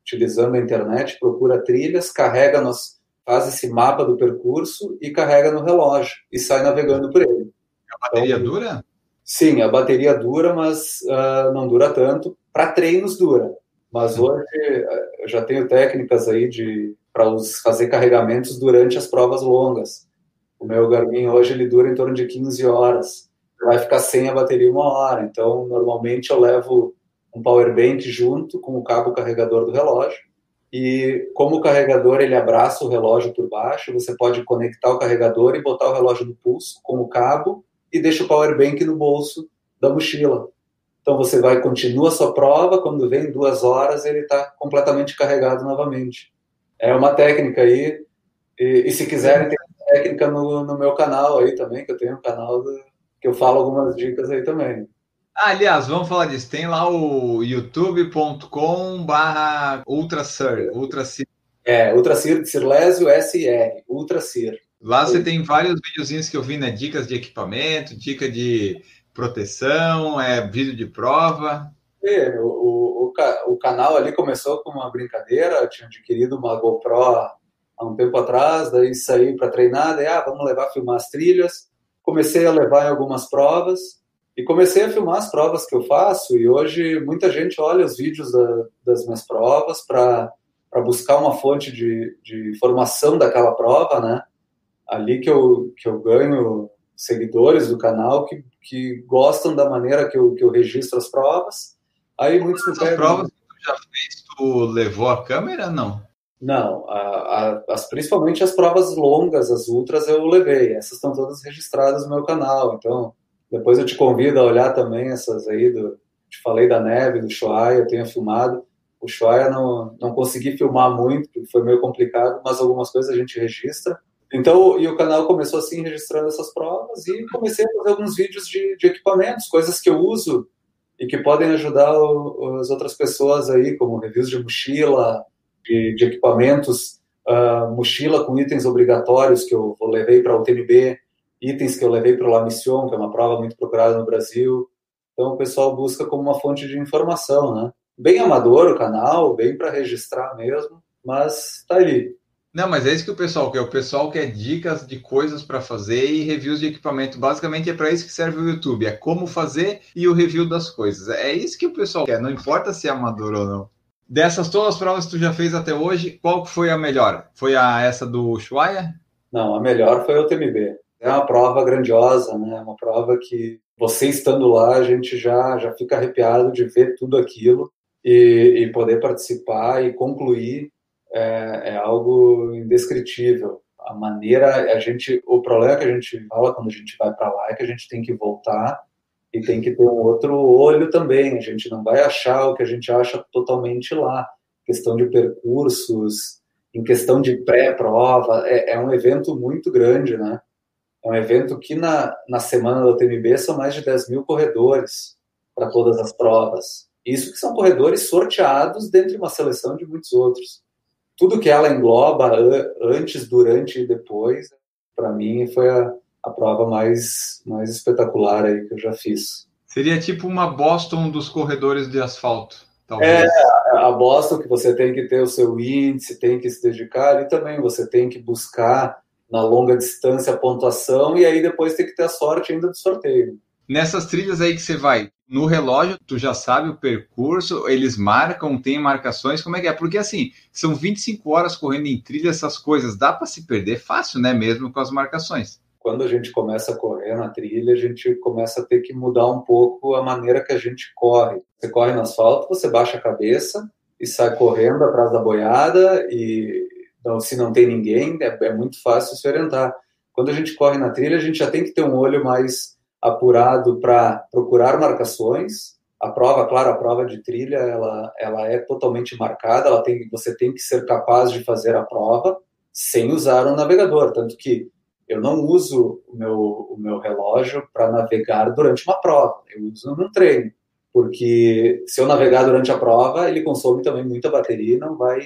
utilizando a internet, procura trilhas, carrega nos, faz esse mapa do percurso e carrega no relógio e sai navegando por ele. A bateria então, dura? Sim, a bateria dura, mas uh, não dura tanto. Para treinos dura, mas hoje uh, eu já tenho técnicas aí de para fazer carregamentos durante as provas longas. O meu Garmin hoje ele dura em torno de 15 horas. Vai ficar sem a bateria uma hora. Então, normalmente eu levo um power bank junto com o cabo carregador do relógio. E como o carregador ele abraça o relógio por baixo, você pode conectar o carregador e botar o relógio no pulso com o cabo e deixa o power bank no bolso da mochila. Então você vai, continua a sua prova, quando vem duas horas ele está completamente carregado novamente. É uma técnica aí, e, e se quiserem técnica no, no, meu canal aí também, que eu tenho um canal do, que eu falo algumas dicas aí também. Ah, aliás, vamos falar disso. Tem lá o youtube.com barra ultracir, ultracir. É, ultracir de Sirlésio SR, ultracir. Lá você tem vários videozinhos que eu vi, né? Dicas de equipamento, dica de proteção, é vídeo de prova. É, o, o, o, o, canal ali começou com uma brincadeira, eu tinha adquirido uma GoPro há um tempo atrás, daí saí para treinar, daí ah, vamos levar a filmar as trilhas. Comecei a levar em algumas provas e comecei a filmar as provas que eu faço e hoje muita gente olha os vídeos da, das minhas provas para buscar uma fonte de, de informação daquela prova, né? ali que eu, que eu ganho seguidores do canal que, que gostam da maneira que eu, que eu registro as provas. Aí muitos me pedem... provas que tu já fez, tu levou a câmera, não? Não, a, a, as, principalmente as provas longas, as ultras, eu levei. Essas estão todas registradas no meu canal. Então, depois eu te convido a olhar também essas aí. Do, te falei da neve, do Shoaya, eu tenho filmado. O Shoaya não, não consegui filmar muito, porque foi meio complicado, mas algumas coisas a gente registra. Então, e o canal começou assim, registrando essas provas, e comecei a fazer alguns vídeos de, de equipamentos, coisas que eu uso e que podem ajudar o, as outras pessoas aí, como reviews de mochila, de, de equipamentos uh, mochila com itens obrigatórios que eu levei para o UTMB, itens que eu levei para o La Mission, que é uma prova muito procurada no Brasil. Então o pessoal busca como uma fonte de informação, né? Bem amador o canal, bem para registrar mesmo, mas tá ali. Não, mas é isso que o pessoal quer. O pessoal quer dicas de coisas para fazer e reviews de equipamento. Basicamente é para isso que serve o YouTube. É como fazer e o review das coisas. É isso que o pessoal quer. Não importa se é amador ou não. Dessas todas as provas que tu já fez até hoje, qual foi a melhor? Foi a essa do Ushuaia? Não, a melhor foi o TMB. É uma prova grandiosa, né? Uma prova que você estando lá, a gente já já fica arrepiado de ver tudo aquilo e, e poder participar e concluir é, é, algo indescritível. A maneira, a gente, o problema que a gente fala quando a gente vai para lá é que a gente tem que voltar e tem que ter um outro olho também. A gente não vai achar o que a gente acha totalmente lá. Questão de percursos, em questão de pré-prova, é, é, um evento muito grande, né? É um evento que na, na semana da UTMB são mais de 10 mil corredores para todas as provas. Isso que são corredores sorteados dentro de uma seleção de muitos outros tudo que ela engloba antes, durante e depois, para mim foi a, a prova mais, mais espetacular aí que eu já fiz. Seria tipo uma Boston dos corredores de asfalto. Talvez. É, a Boston que você tem que ter o seu índice, tem que se dedicar, e também você tem que buscar na longa distância a pontuação, e aí depois tem que ter a sorte ainda do sorteio. Nessas trilhas aí que você vai, no relógio, tu já sabe o percurso, eles marcam, tem marcações, como é que é? Porque assim, são 25 horas correndo em trilha, essas coisas, dá para se perder fácil, né? Mesmo com as marcações. Quando a gente começa a correr na trilha, a gente começa a ter que mudar um pouco a maneira que a gente corre. Você corre no asfalto, você baixa a cabeça e sai correndo atrás da boiada, e então, se não tem ninguém, é, é muito fácil se orientar. Quando a gente corre na trilha, a gente já tem que ter um olho mais apurado para procurar marcações. A prova, claro, a prova de trilha, ela, ela é totalmente marcada, ela tem, você tem que ser capaz de fazer a prova sem usar um navegador, tanto que eu não uso o meu, o meu relógio para navegar durante uma prova, eu uso num treino, porque se eu navegar durante a prova, ele consome também muita bateria e não vai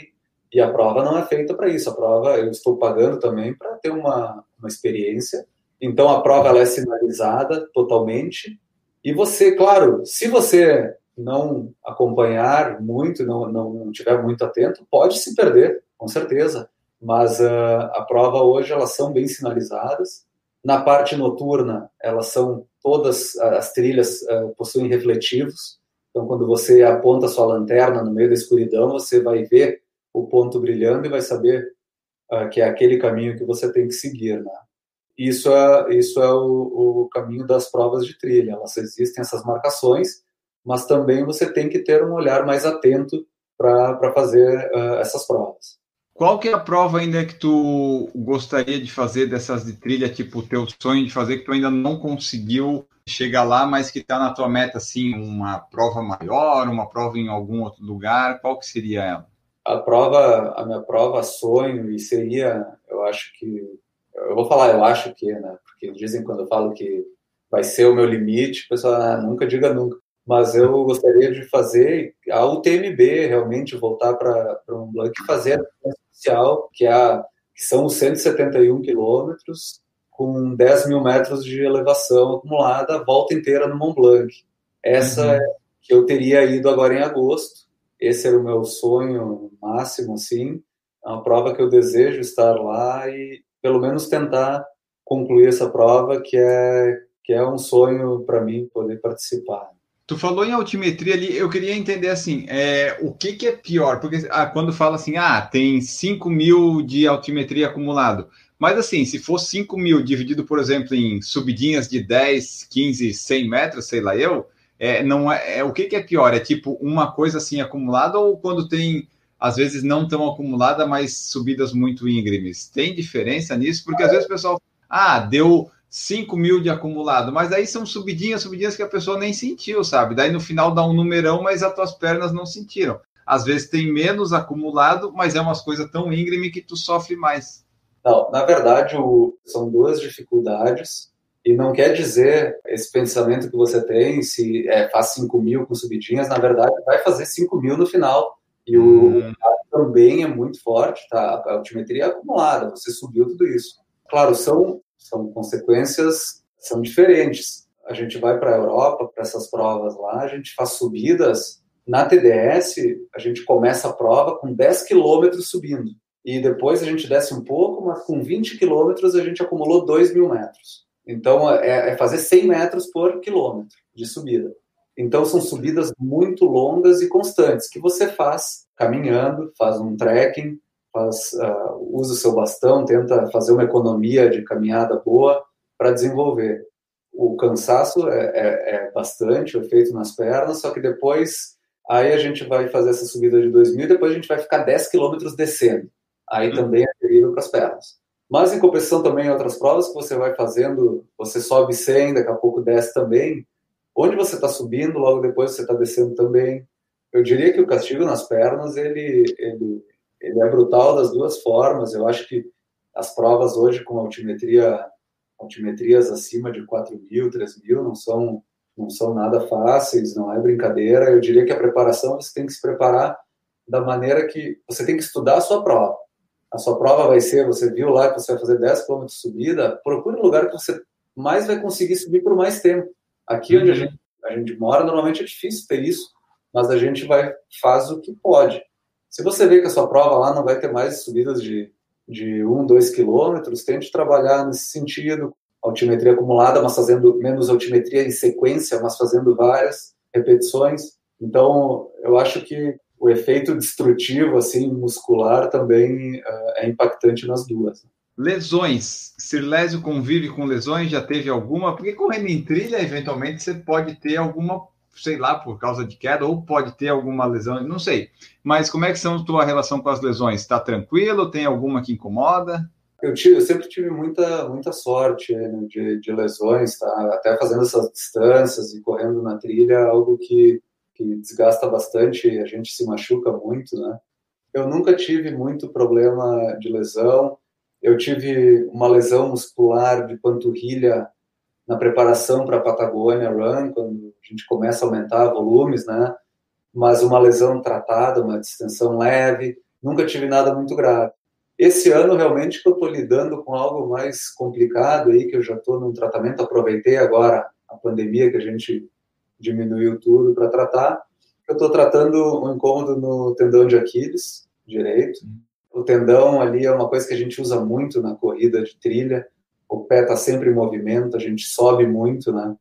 e a prova não é feita para isso. A prova eu estou pagando também para ter uma, uma experiência então a prova ela é sinalizada totalmente. E você, claro, se você não acompanhar muito, não, não estiver muito atento, pode se perder, com certeza. Mas uh, a prova hoje elas são bem sinalizadas. Na parte noturna, elas são todas as trilhas uh, possuem refletivos. Então, quando você aponta sua lanterna no meio da escuridão, você vai ver o ponto brilhando e vai saber uh, que é aquele caminho que você tem que seguir, né? Isso é, isso é o, o caminho das provas de trilha. Elas existem essas marcações, mas também você tem que ter um olhar mais atento para fazer uh, essas provas. Qual que é a prova ainda que tu gostaria de fazer dessas de trilha, tipo o teu sonho de fazer que tu ainda não conseguiu chegar lá, mas que está na tua meta, assim, uma prova maior, uma prova em algum outro lugar, qual que seria ela? A prova, a minha prova sonho e seria, eu acho que eu vou falar, eu acho que, né? Porque dizem quando eu falo que vai ser o meu limite, o pessoal ah, nunca diga nunca. Mas eu gostaria de fazer a UTMB, realmente voltar para um Blanc e fazer a que, é a, que são os 171 quilômetros, com 10 mil metros de elevação acumulada, a volta inteira no Mont Blanc. Essa uhum. é que eu teria ido agora em agosto. Esse era o meu sonho máximo, assim. É uma prova que eu desejo estar lá e, pelo menos tentar concluir essa prova, que é, que é um sonho para mim poder participar. Tu falou em altimetria ali, eu queria entender assim, é, o que, que é pior? Porque ah, quando fala assim, ah, tem 5 mil de altimetria acumulado, mas assim, se for 5 mil dividido, por exemplo, em subidinhas de 10, 15, 100 metros, sei lá eu, é, não é, é, o que, que é pior? É tipo uma coisa assim acumulada ou quando tem às vezes não tão acumulada, mas subidas muito íngremes. Tem diferença nisso? Porque às vezes o pessoal, ah, deu 5 mil de acumulado, mas aí são subidinhas, subidinhas que a pessoa nem sentiu, sabe? Daí no final dá um numerão, mas as tuas pernas não sentiram. Às vezes tem menos acumulado, mas é umas coisas tão íngreme que tu sofre mais. Não, na verdade, o, são duas dificuldades. E não quer dizer esse pensamento que você tem, se é, faz 5 mil com subidinhas, na verdade vai fazer 5 mil no final. E o, hum. também é muito forte, tá? A altimetria é acumulada, você subiu tudo isso. Claro, são, são consequências, são diferentes. A gente vai para a Europa, para essas provas lá, a gente faz subidas. Na TDS, a gente começa a prova com 10 quilômetros subindo. E depois a gente desce um pouco, mas com 20 quilômetros a gente acumulou 2 mil metros. Então, é, é fazer 100 metros por quilômetro de subida. Então, são subidas muito longas e constantes, que você faz caminhando, faz um trekking, uh, usa o seu bastão, tenta fazer uma economia de caminhada boa para desenvolver. O cansaço é, é, é, bastante, o efeito nas pernas, só que depois, aí a gente vai fazer essa subida de 2 mil e depois a gente vai ficar 10 quilômetros descendo. Aí hum. também é terrível para as pernas. Mas em compensação também em outras provas que você vai fazendo, você sobe 100, daqui a pouco desce também, Onde você está subindo, logo depois você está descendo também. Eu diria que o castigo nas pernas ele, ele, ele é brutal das duas formas. Eu acho que as provas hoje com altimetria, altimetrias acima de 4 mil, 3 mil, não são, não são nada fáceis, não é brincadeira. Eu diria que a preparação você tem que se preparar da maneira que você tem que estudar a sua prova. A sua prova vai ser, você viu lá que você vai fazer 10 km de subida, procure um lugar que você mais vai conseguir subir por mais tempo. Aqui onde a gente, a gente mora, normalmente é difícil ter isso, mas a gente vai faz o que pode. Se você vê que a sua prova lá não vai ter mais subidas de, de 1, 2 quilômetros, tente trabalhar nesse sentido, altimetria acumulada, mas fazendo menos altimetria em sequência, mas fazendo várias repetições. Então, eu acho que o efeito destrutivo assim muscular também uh, é impactante nas duas. Lesões. Sirlésio convive com lesões? Já teve alguma? Porque correndo em trilha, eventualmente, você pode ter alguma, sei lá, por causa de queda, ou pode ter alguma lesão, não sei. Mas como é que são a tua relação com as lesões? Está tranquilo? Tem alguma que incomoda? Eu, tive, eu sempre tive muita, muita sorte né, de, de, lesões, tá? até fazendo essas distâncias e correndo na trilha, algo que, que desgasta bastante, a gente se machuca muito, né? Eu nunca tive muito problema de lesão, eu tive uma lesão muscular de panturrilha na preparação para a Patagônia Run, quando a gente começa a aumentar volumes, né? Mas uma lesão tratada, uma distensão leve, nunca tive nada muito grave. Esse ano, realmente, que eu estou lidando com algo mais complicado aí, que eu já estou num tratamento, aproveitei agora a pandemia, que a gente diminuiu tudo para tratar. Eu estou tratando um incômodo no tendão de Aquiles direito, o tendão ali é uma coisa que a gente usa muito na corrida de trilha. O pé está sempre em movimento, a gente sobe muito, né?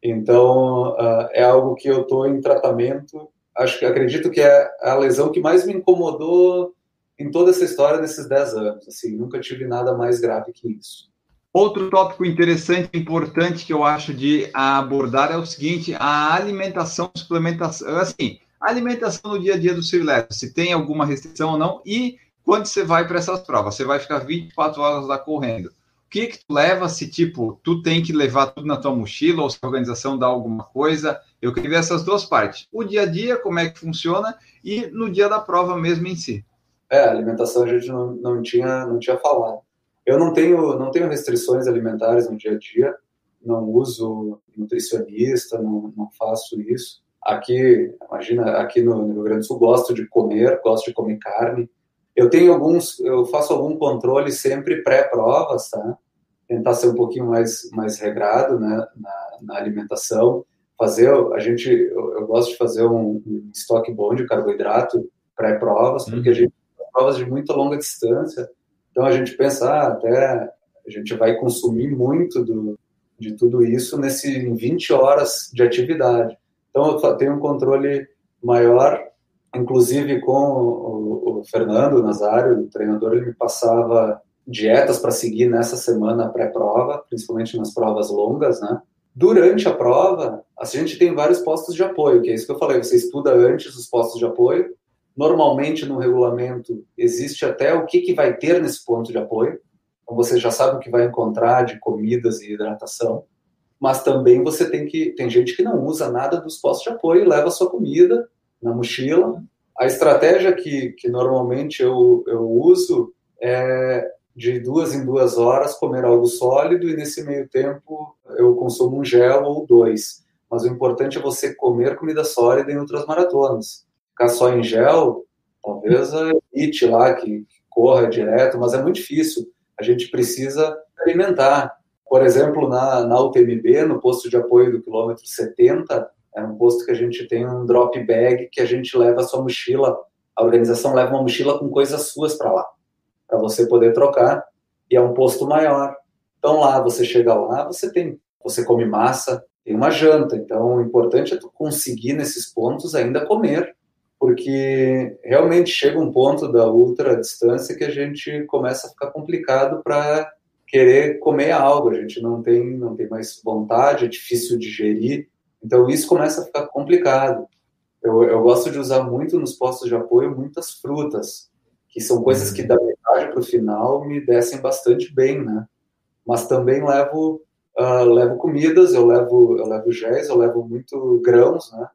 Então, uh, é algo que eu estou em tratamento. Acho que acredito que é a lesão que mais me incomodou em toda essa história desses 10 anos. Assim, nunca tive nada mais grave que isso. Outro tópico interessante importante que eu acho de abordar é o seguinte: a alimentação, suplementação. Assim, a alimentação no dia a dia do Sirleto, se tem alguma restrição ou não, e quando você vai para essas provas, você vai ficar 24 horas lá correndo. Que que tu leva se, tipo, tu tem que levar tudo na tua mochila ou se a organização dá alguma coisa? Eu queria ver essas duas partes. O dia a dia, como é que funciona, e no dia da prova mesmo em si. É, alimentação a gente não, não, tinha, não tinha falado. Eu não tenho, não tenho restrições alimentares no dia a dia, não uso nutricionista, não, não faço isso. Aqui, imagina, aqui no, no Rio Grande do Sul, gosto de comer, gosto de comer carne, eu tenho alguns, eu faço algum controle sempre pré-provas, tá? Tentar ser um pouquinho mais, mais regrado, né, na, na alimentação. Fazer, a gente, eu, eu, gosto de fazer um, um estoque bom de carboidrato pré-provas, porque a gente provas de muita longa distância, então a gente pensa, ah, até a gente vai consumir muito do, de tudo isso nesse em 20 horas de atividade. Então eu tenho um controle maior inclusive com o, o Fernando Nazário, o treinador, ele me passava dietas para seguir nessa semana pré-prova, principalmente nas provas longas, né? Durante a prova, a gente tem vários postos de apoio, que é isso que eu falei, você estuda antes os postos de apoio. Normalmente no regulamento existe até o que, que vai ter nesse ponto de apoio. Então você já sabe o que vai encontrar de comidas e hidratação. Mas também você tem que tem gente que não usa nada dos postos de apoio, leva a sua comida na mochila. A estratégia que, que normalmente eu, eu uso é de duas em duas horas comer algo sólido e nesse meio tempo eu consumo um gel ou dois. Mas o importante é você comer comida sólida em outras maratonas. Ficar só em gel Talvez a elite lá que, que corra direto, mas é muito difícil. A gente precisa alimentar. Por exemplo, na, na UTMB, no posto de apoio do quilômetro 70, é um posto que a gente tem um drop bag que a gente leva a sua mochila, a organização leva uma mochila com coisas suas para lá, para você poder trocar, e é um posto maior. Então lá, você chega lá, você tem, você come massa, tem uma janta, então o importante é tu conseguir nesses pontos ainda comer, porque realmente chega um ponto da ultra distância que a gente começa a ficar complicado para querer comer algo, a gente não tem, não tem mais vontade, é difícil digerir, então isso começa a ficar complicado. Eu, eu gosto de usar muito nos postos de apoio muitas frutas, que são coisas que da para o final me descem bastante bem, né? Mas também levo uh, levo comidas, eu levo eu levo géis, eu levo muito grãos, né?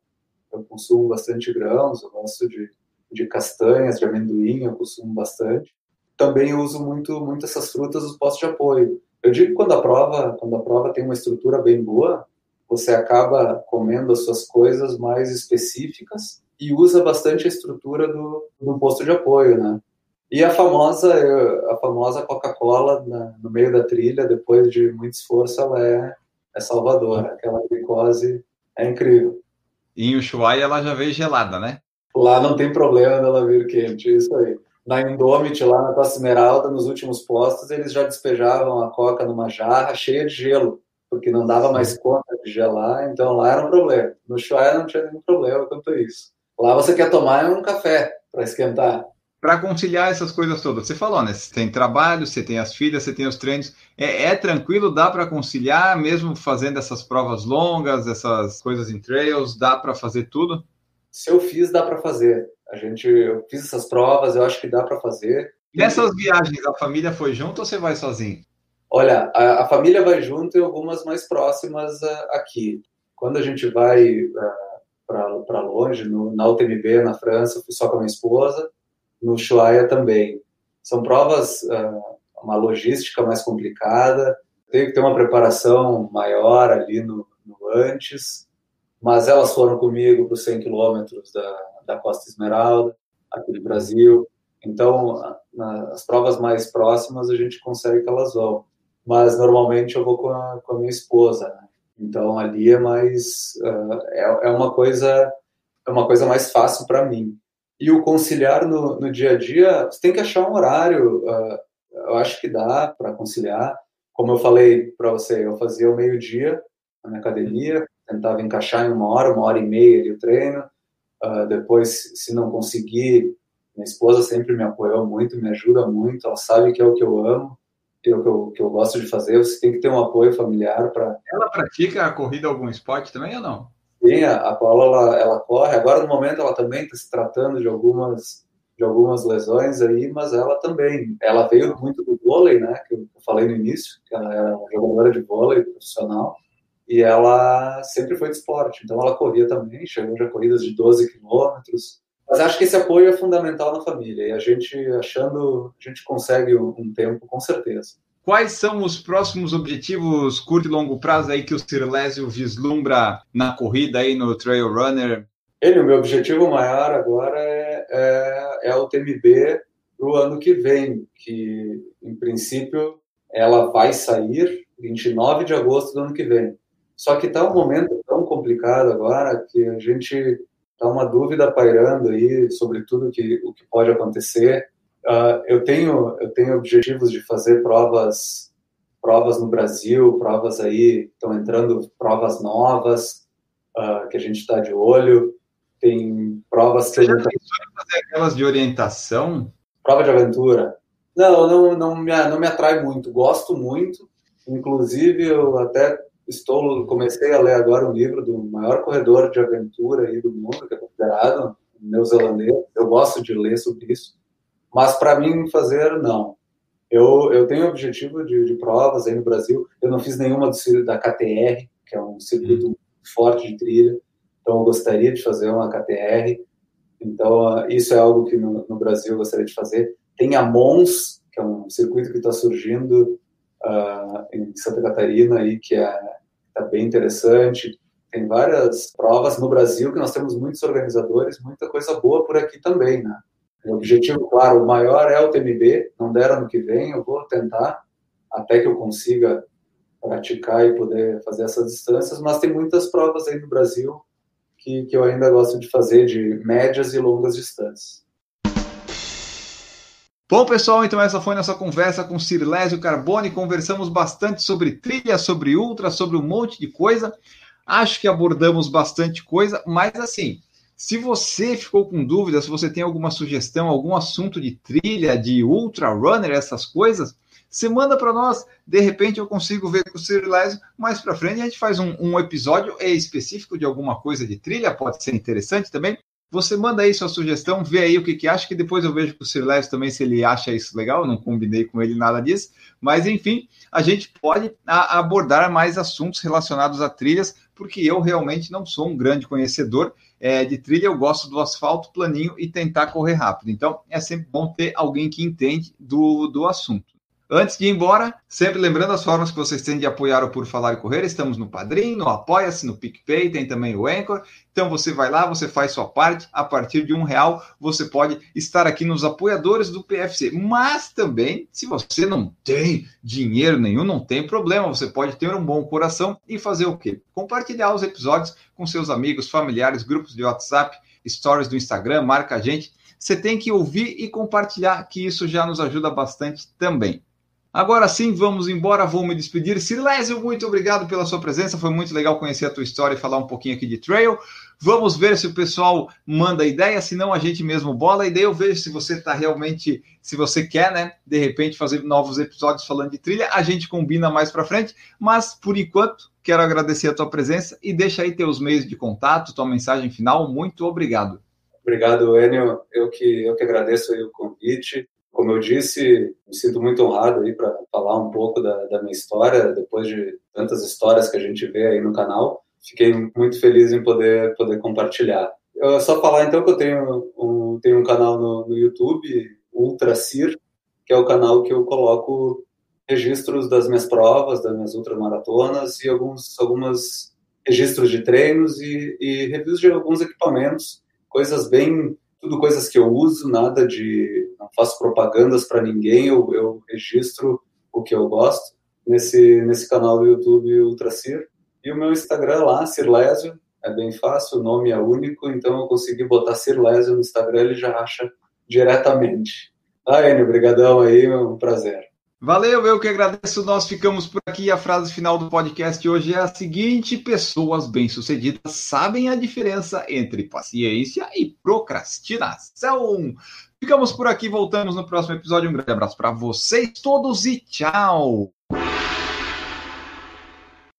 Eu consumo bastante grãos, eu gosto de, de castanhas, de amendoim, eu consumo bastante também uso muito, muito essas frutas dos postos de apoio. Eu digo que quando a prova, quando a prova tem uma estrutura bem boa, você acaba comendo as suas coisas mais específicas e usa bastante a estrutura do, do posto de apoio, né? E a famosa, a famosa Coca-Cola no meio da trilha, depois de muito esforço, ela é, é salvadora. Aquela glicose é incrível. E em Ushuaia ela já veio gelada, né? Lá não tem problema dela vir quente, isso aí na Indomit, lá na Costa Esmeralda, nos últimos postos, eles já despejavam a coca numa jarra cheia de gelo, porque não dava mais conta de gelar, então lá era um problema. No Chuaia não tinha nenhum problema quanto a isso. Lá você quer tomar um café para esquentar. Para conciliar essas coisas todas, você falou, né? Você tem trabalho, você tem as filhas, você tem os treinos. É, é tranquilo, dá para conciliar, mesmo fazendo essas provas longas, essas coisas em trails, dá para fazer tudo? Se eu fiz, dá para fazer. A gente, eu fiz essas provas, eu acho que dá para fazer. Nessas viagens, a família foi junto ou você vai sozinho? Olha, a, a família vai junto e algumas mais próximas uh, aqui. Quando a gente vai uh, para longe, no, na UTMB na França, fui só com a minha esposa, no Chuaia também. São provas, uh, uma logística mais complicada, tem que ter uma preparação maior ali no, no antes, mas elas foram comigo para os 100 quilômetros da, da Costa Esmeralda, aqui do Brasil. Então, nas provas mais próximas, a gente consegue que elas vão. Mas, normalmente, eu vou com a, com a minha esposa. Né? Então, ali é mais... Uh, é, é, uma coisa é uma coisa mais fácil para mim. E o conciliar no, no, dia a dia, você tem que achar um horário. Uh, eu acho que dá para conciliar. Como eu falei para você, eu fazia o meio-dia na minha academia, tentava encaixar em uma hora, uma hora e meia ali o treino, Uh, depois, se não conseguir, minha esposa sempre me apoiou muito, me ajuda muito, ela sabe que é o que eu amo, que é o que eu, que eu gosto de fazer. Você tem que ter um apoio familiar para. Ela pratica a corrida algum esporte também ou não? A, a Paula ela, ela corre. Agora, no momento, ela também está se tratando de algumas de algumas lesões aí, mas ela também. Ela veio muito do vôlei, né? Que eu falei no início, que ela era jogadora de vôlei profissional e ela sempre foi de esporte, então ela corria também, chegou já corridas de 12 quilômetros. Mas acho que esse apoio é fundamental na família e a gente achando, a gente consegue um tempo com certeza. Quais são os próximos objetivos curto e longo prazo aí que o Sirlésio vislumbra na corrida aí no Trail Runner? Ele, o meu objetivo maior agora é, é, é a UTMB para o ano que vem, que em princípio ela vai sair 29 de agosto do ano que vem. Só que está um momento tão complicado agora que a gente está uma dúvida pairando aí sobre tudo que, o que pode acontecer. Uh, eu tenho eu tenho objetivos de fazer provas provas no Brasil, provas aí estão entrando provas novas uh, que a gente está de olho. Tem provas que Você já pensou em fazer aquelas de orientação? Prova de aventura. Não, não, não me, não me atrai muito. Gosto muito. Inclusive, eu até estou comecei a ler agora um livro do maior corredor de aventura aí do mundo, que é considerado neozelandês. Eu gosto de ler sobre isso, mas para mim fazer não. Eu, eu tenho objetivo de, de, provas aí no Brasil. Eu não fiz nenhuma do da KTR, que é um circuito uhum. forte de trilha. Então eu gostaria de fazer uma KTR. Então isso é algo que no, no Brasil eu gostaria de fazer. Tem a Mons, que é um circuito que está surgindo uh, em Santa Catarina aí que é está bem interessante. Tem várias provas no Brasil que nós temos muitos organizadores, muita coisa boa por aqui também, né? O objetivo, claro, o maior é o TMB, não dera no que vem, eu vou tentar até que eu consiga praticar e poder fazer essas distâncias, mas tem muitas provas aí no Brasil que, que eu ainda gosto de fazer de médias e longas distâncias. Bom, pessoal, então essa foi nossa conversa com Cirlésio Carbone. Conversamos bastante sobre trilha, sobre ultra, sobre um monte de coisa. Acho que abordamos bastante coisa, mas assim, se você ficou com dúvida, se você tem alguma sugestão, algum assunto de trilha, de ultra runner, essas coisas, você manda para nós, de repente eu consigo ver com o Cirilésio mais para frente. A gente faz um, um, episódio específico de alguma coisa de trilha, pode ser interessante também. Você manda aí sua sugestão, vê aí o que, que acha, que depois eu vejo com o Cirilésio também se ele acha isso legal. Não combinei com ele nada disso, mas enfim, a gente pode a, abordar mais assuntos relacionados a trilhas, porque eu realmente não sou um grande conhecedor é, de trilha, eu gosto do asfalto planinho e tentar correr rápido. Então é sempre bom ter alguém que entende do, do assunto. Antes de ir embora, sempre lembrando as formas que vocês têm de apoiar o Por Falar e Correr. Estamos no Padrim, no Apoia-se, no PicPay, tem também o Anchor. Então você vai lá, você faz sua parte. A partir de um real, você pode estar aqui nos apoiadores do PFC. Mas também, se você não tem dinheiro nenhum, não tem problema. Você pode ter um bom coração e fazer o quê? Compartilhar os episódios com seus amigos, familiares, grupos de WhatsApp, stories do Instagram, marca a gente. Você tem que ouvir e compartilhar, que isso já nos ajuda bastante também. Agora sim, vamos embora, vou me despedir. Silésio, muito obrigado pela sua presença, foi muito legal conhecer a tua história e falar um pouquinho aqui de trail. Vamos ver se o pessoal manda ideia, se não a gente mesmo bola, e daí eu vejo se você está realmente, se você quer, né, de repente fazer novos episódios falando de trilha, a gente combina mais para frente, mas por enquanto quero agradecer a tua presença e deixa aí teus meios de contato, tua mensagem final, muito obrigado. Obrigado, Enio, eu que, eu que agradeço o convite, como eu disse, me sinto muito honrado aí para falar um pouco da, da, minha história, depois de tantas histórias que a gente vê aí no canal. Fiquei muito feliz em poder, poder compartilhar. Eu só falar então que eu tenho um, tenho um canal no, no YouTube, Ultra Cir, que é o canal que eu coloco registros das minhas provas, das minhas ultramaratonas e alguns algumas registros de treinos e, e reviews de alguns equipamentos, coisas bem tudo coisas que eu uso, nada de. Faço propagandas para ninguém, eu, eu, registro o que eu gosto nesse, nesse canal do YouTube Ultracir. E o meu Instagram lá, Cirlésio, é bem fácil, o nome é único, então eu consegui botar Cirlésio no Instagram, ele já acha diretamente. Tá, Enio, obrigadão aí, é um prazer. Valeu, eu que agradeço. Nós ficamos por aqui. A frase final do podcast hoje é a seguinte: pessoas bem-sucedidas sabem a diferença entre paciência e procrastinação. Ficamos por aqui, voltamos no próximo episódio. Um grande abraço para vocês todos e tchau!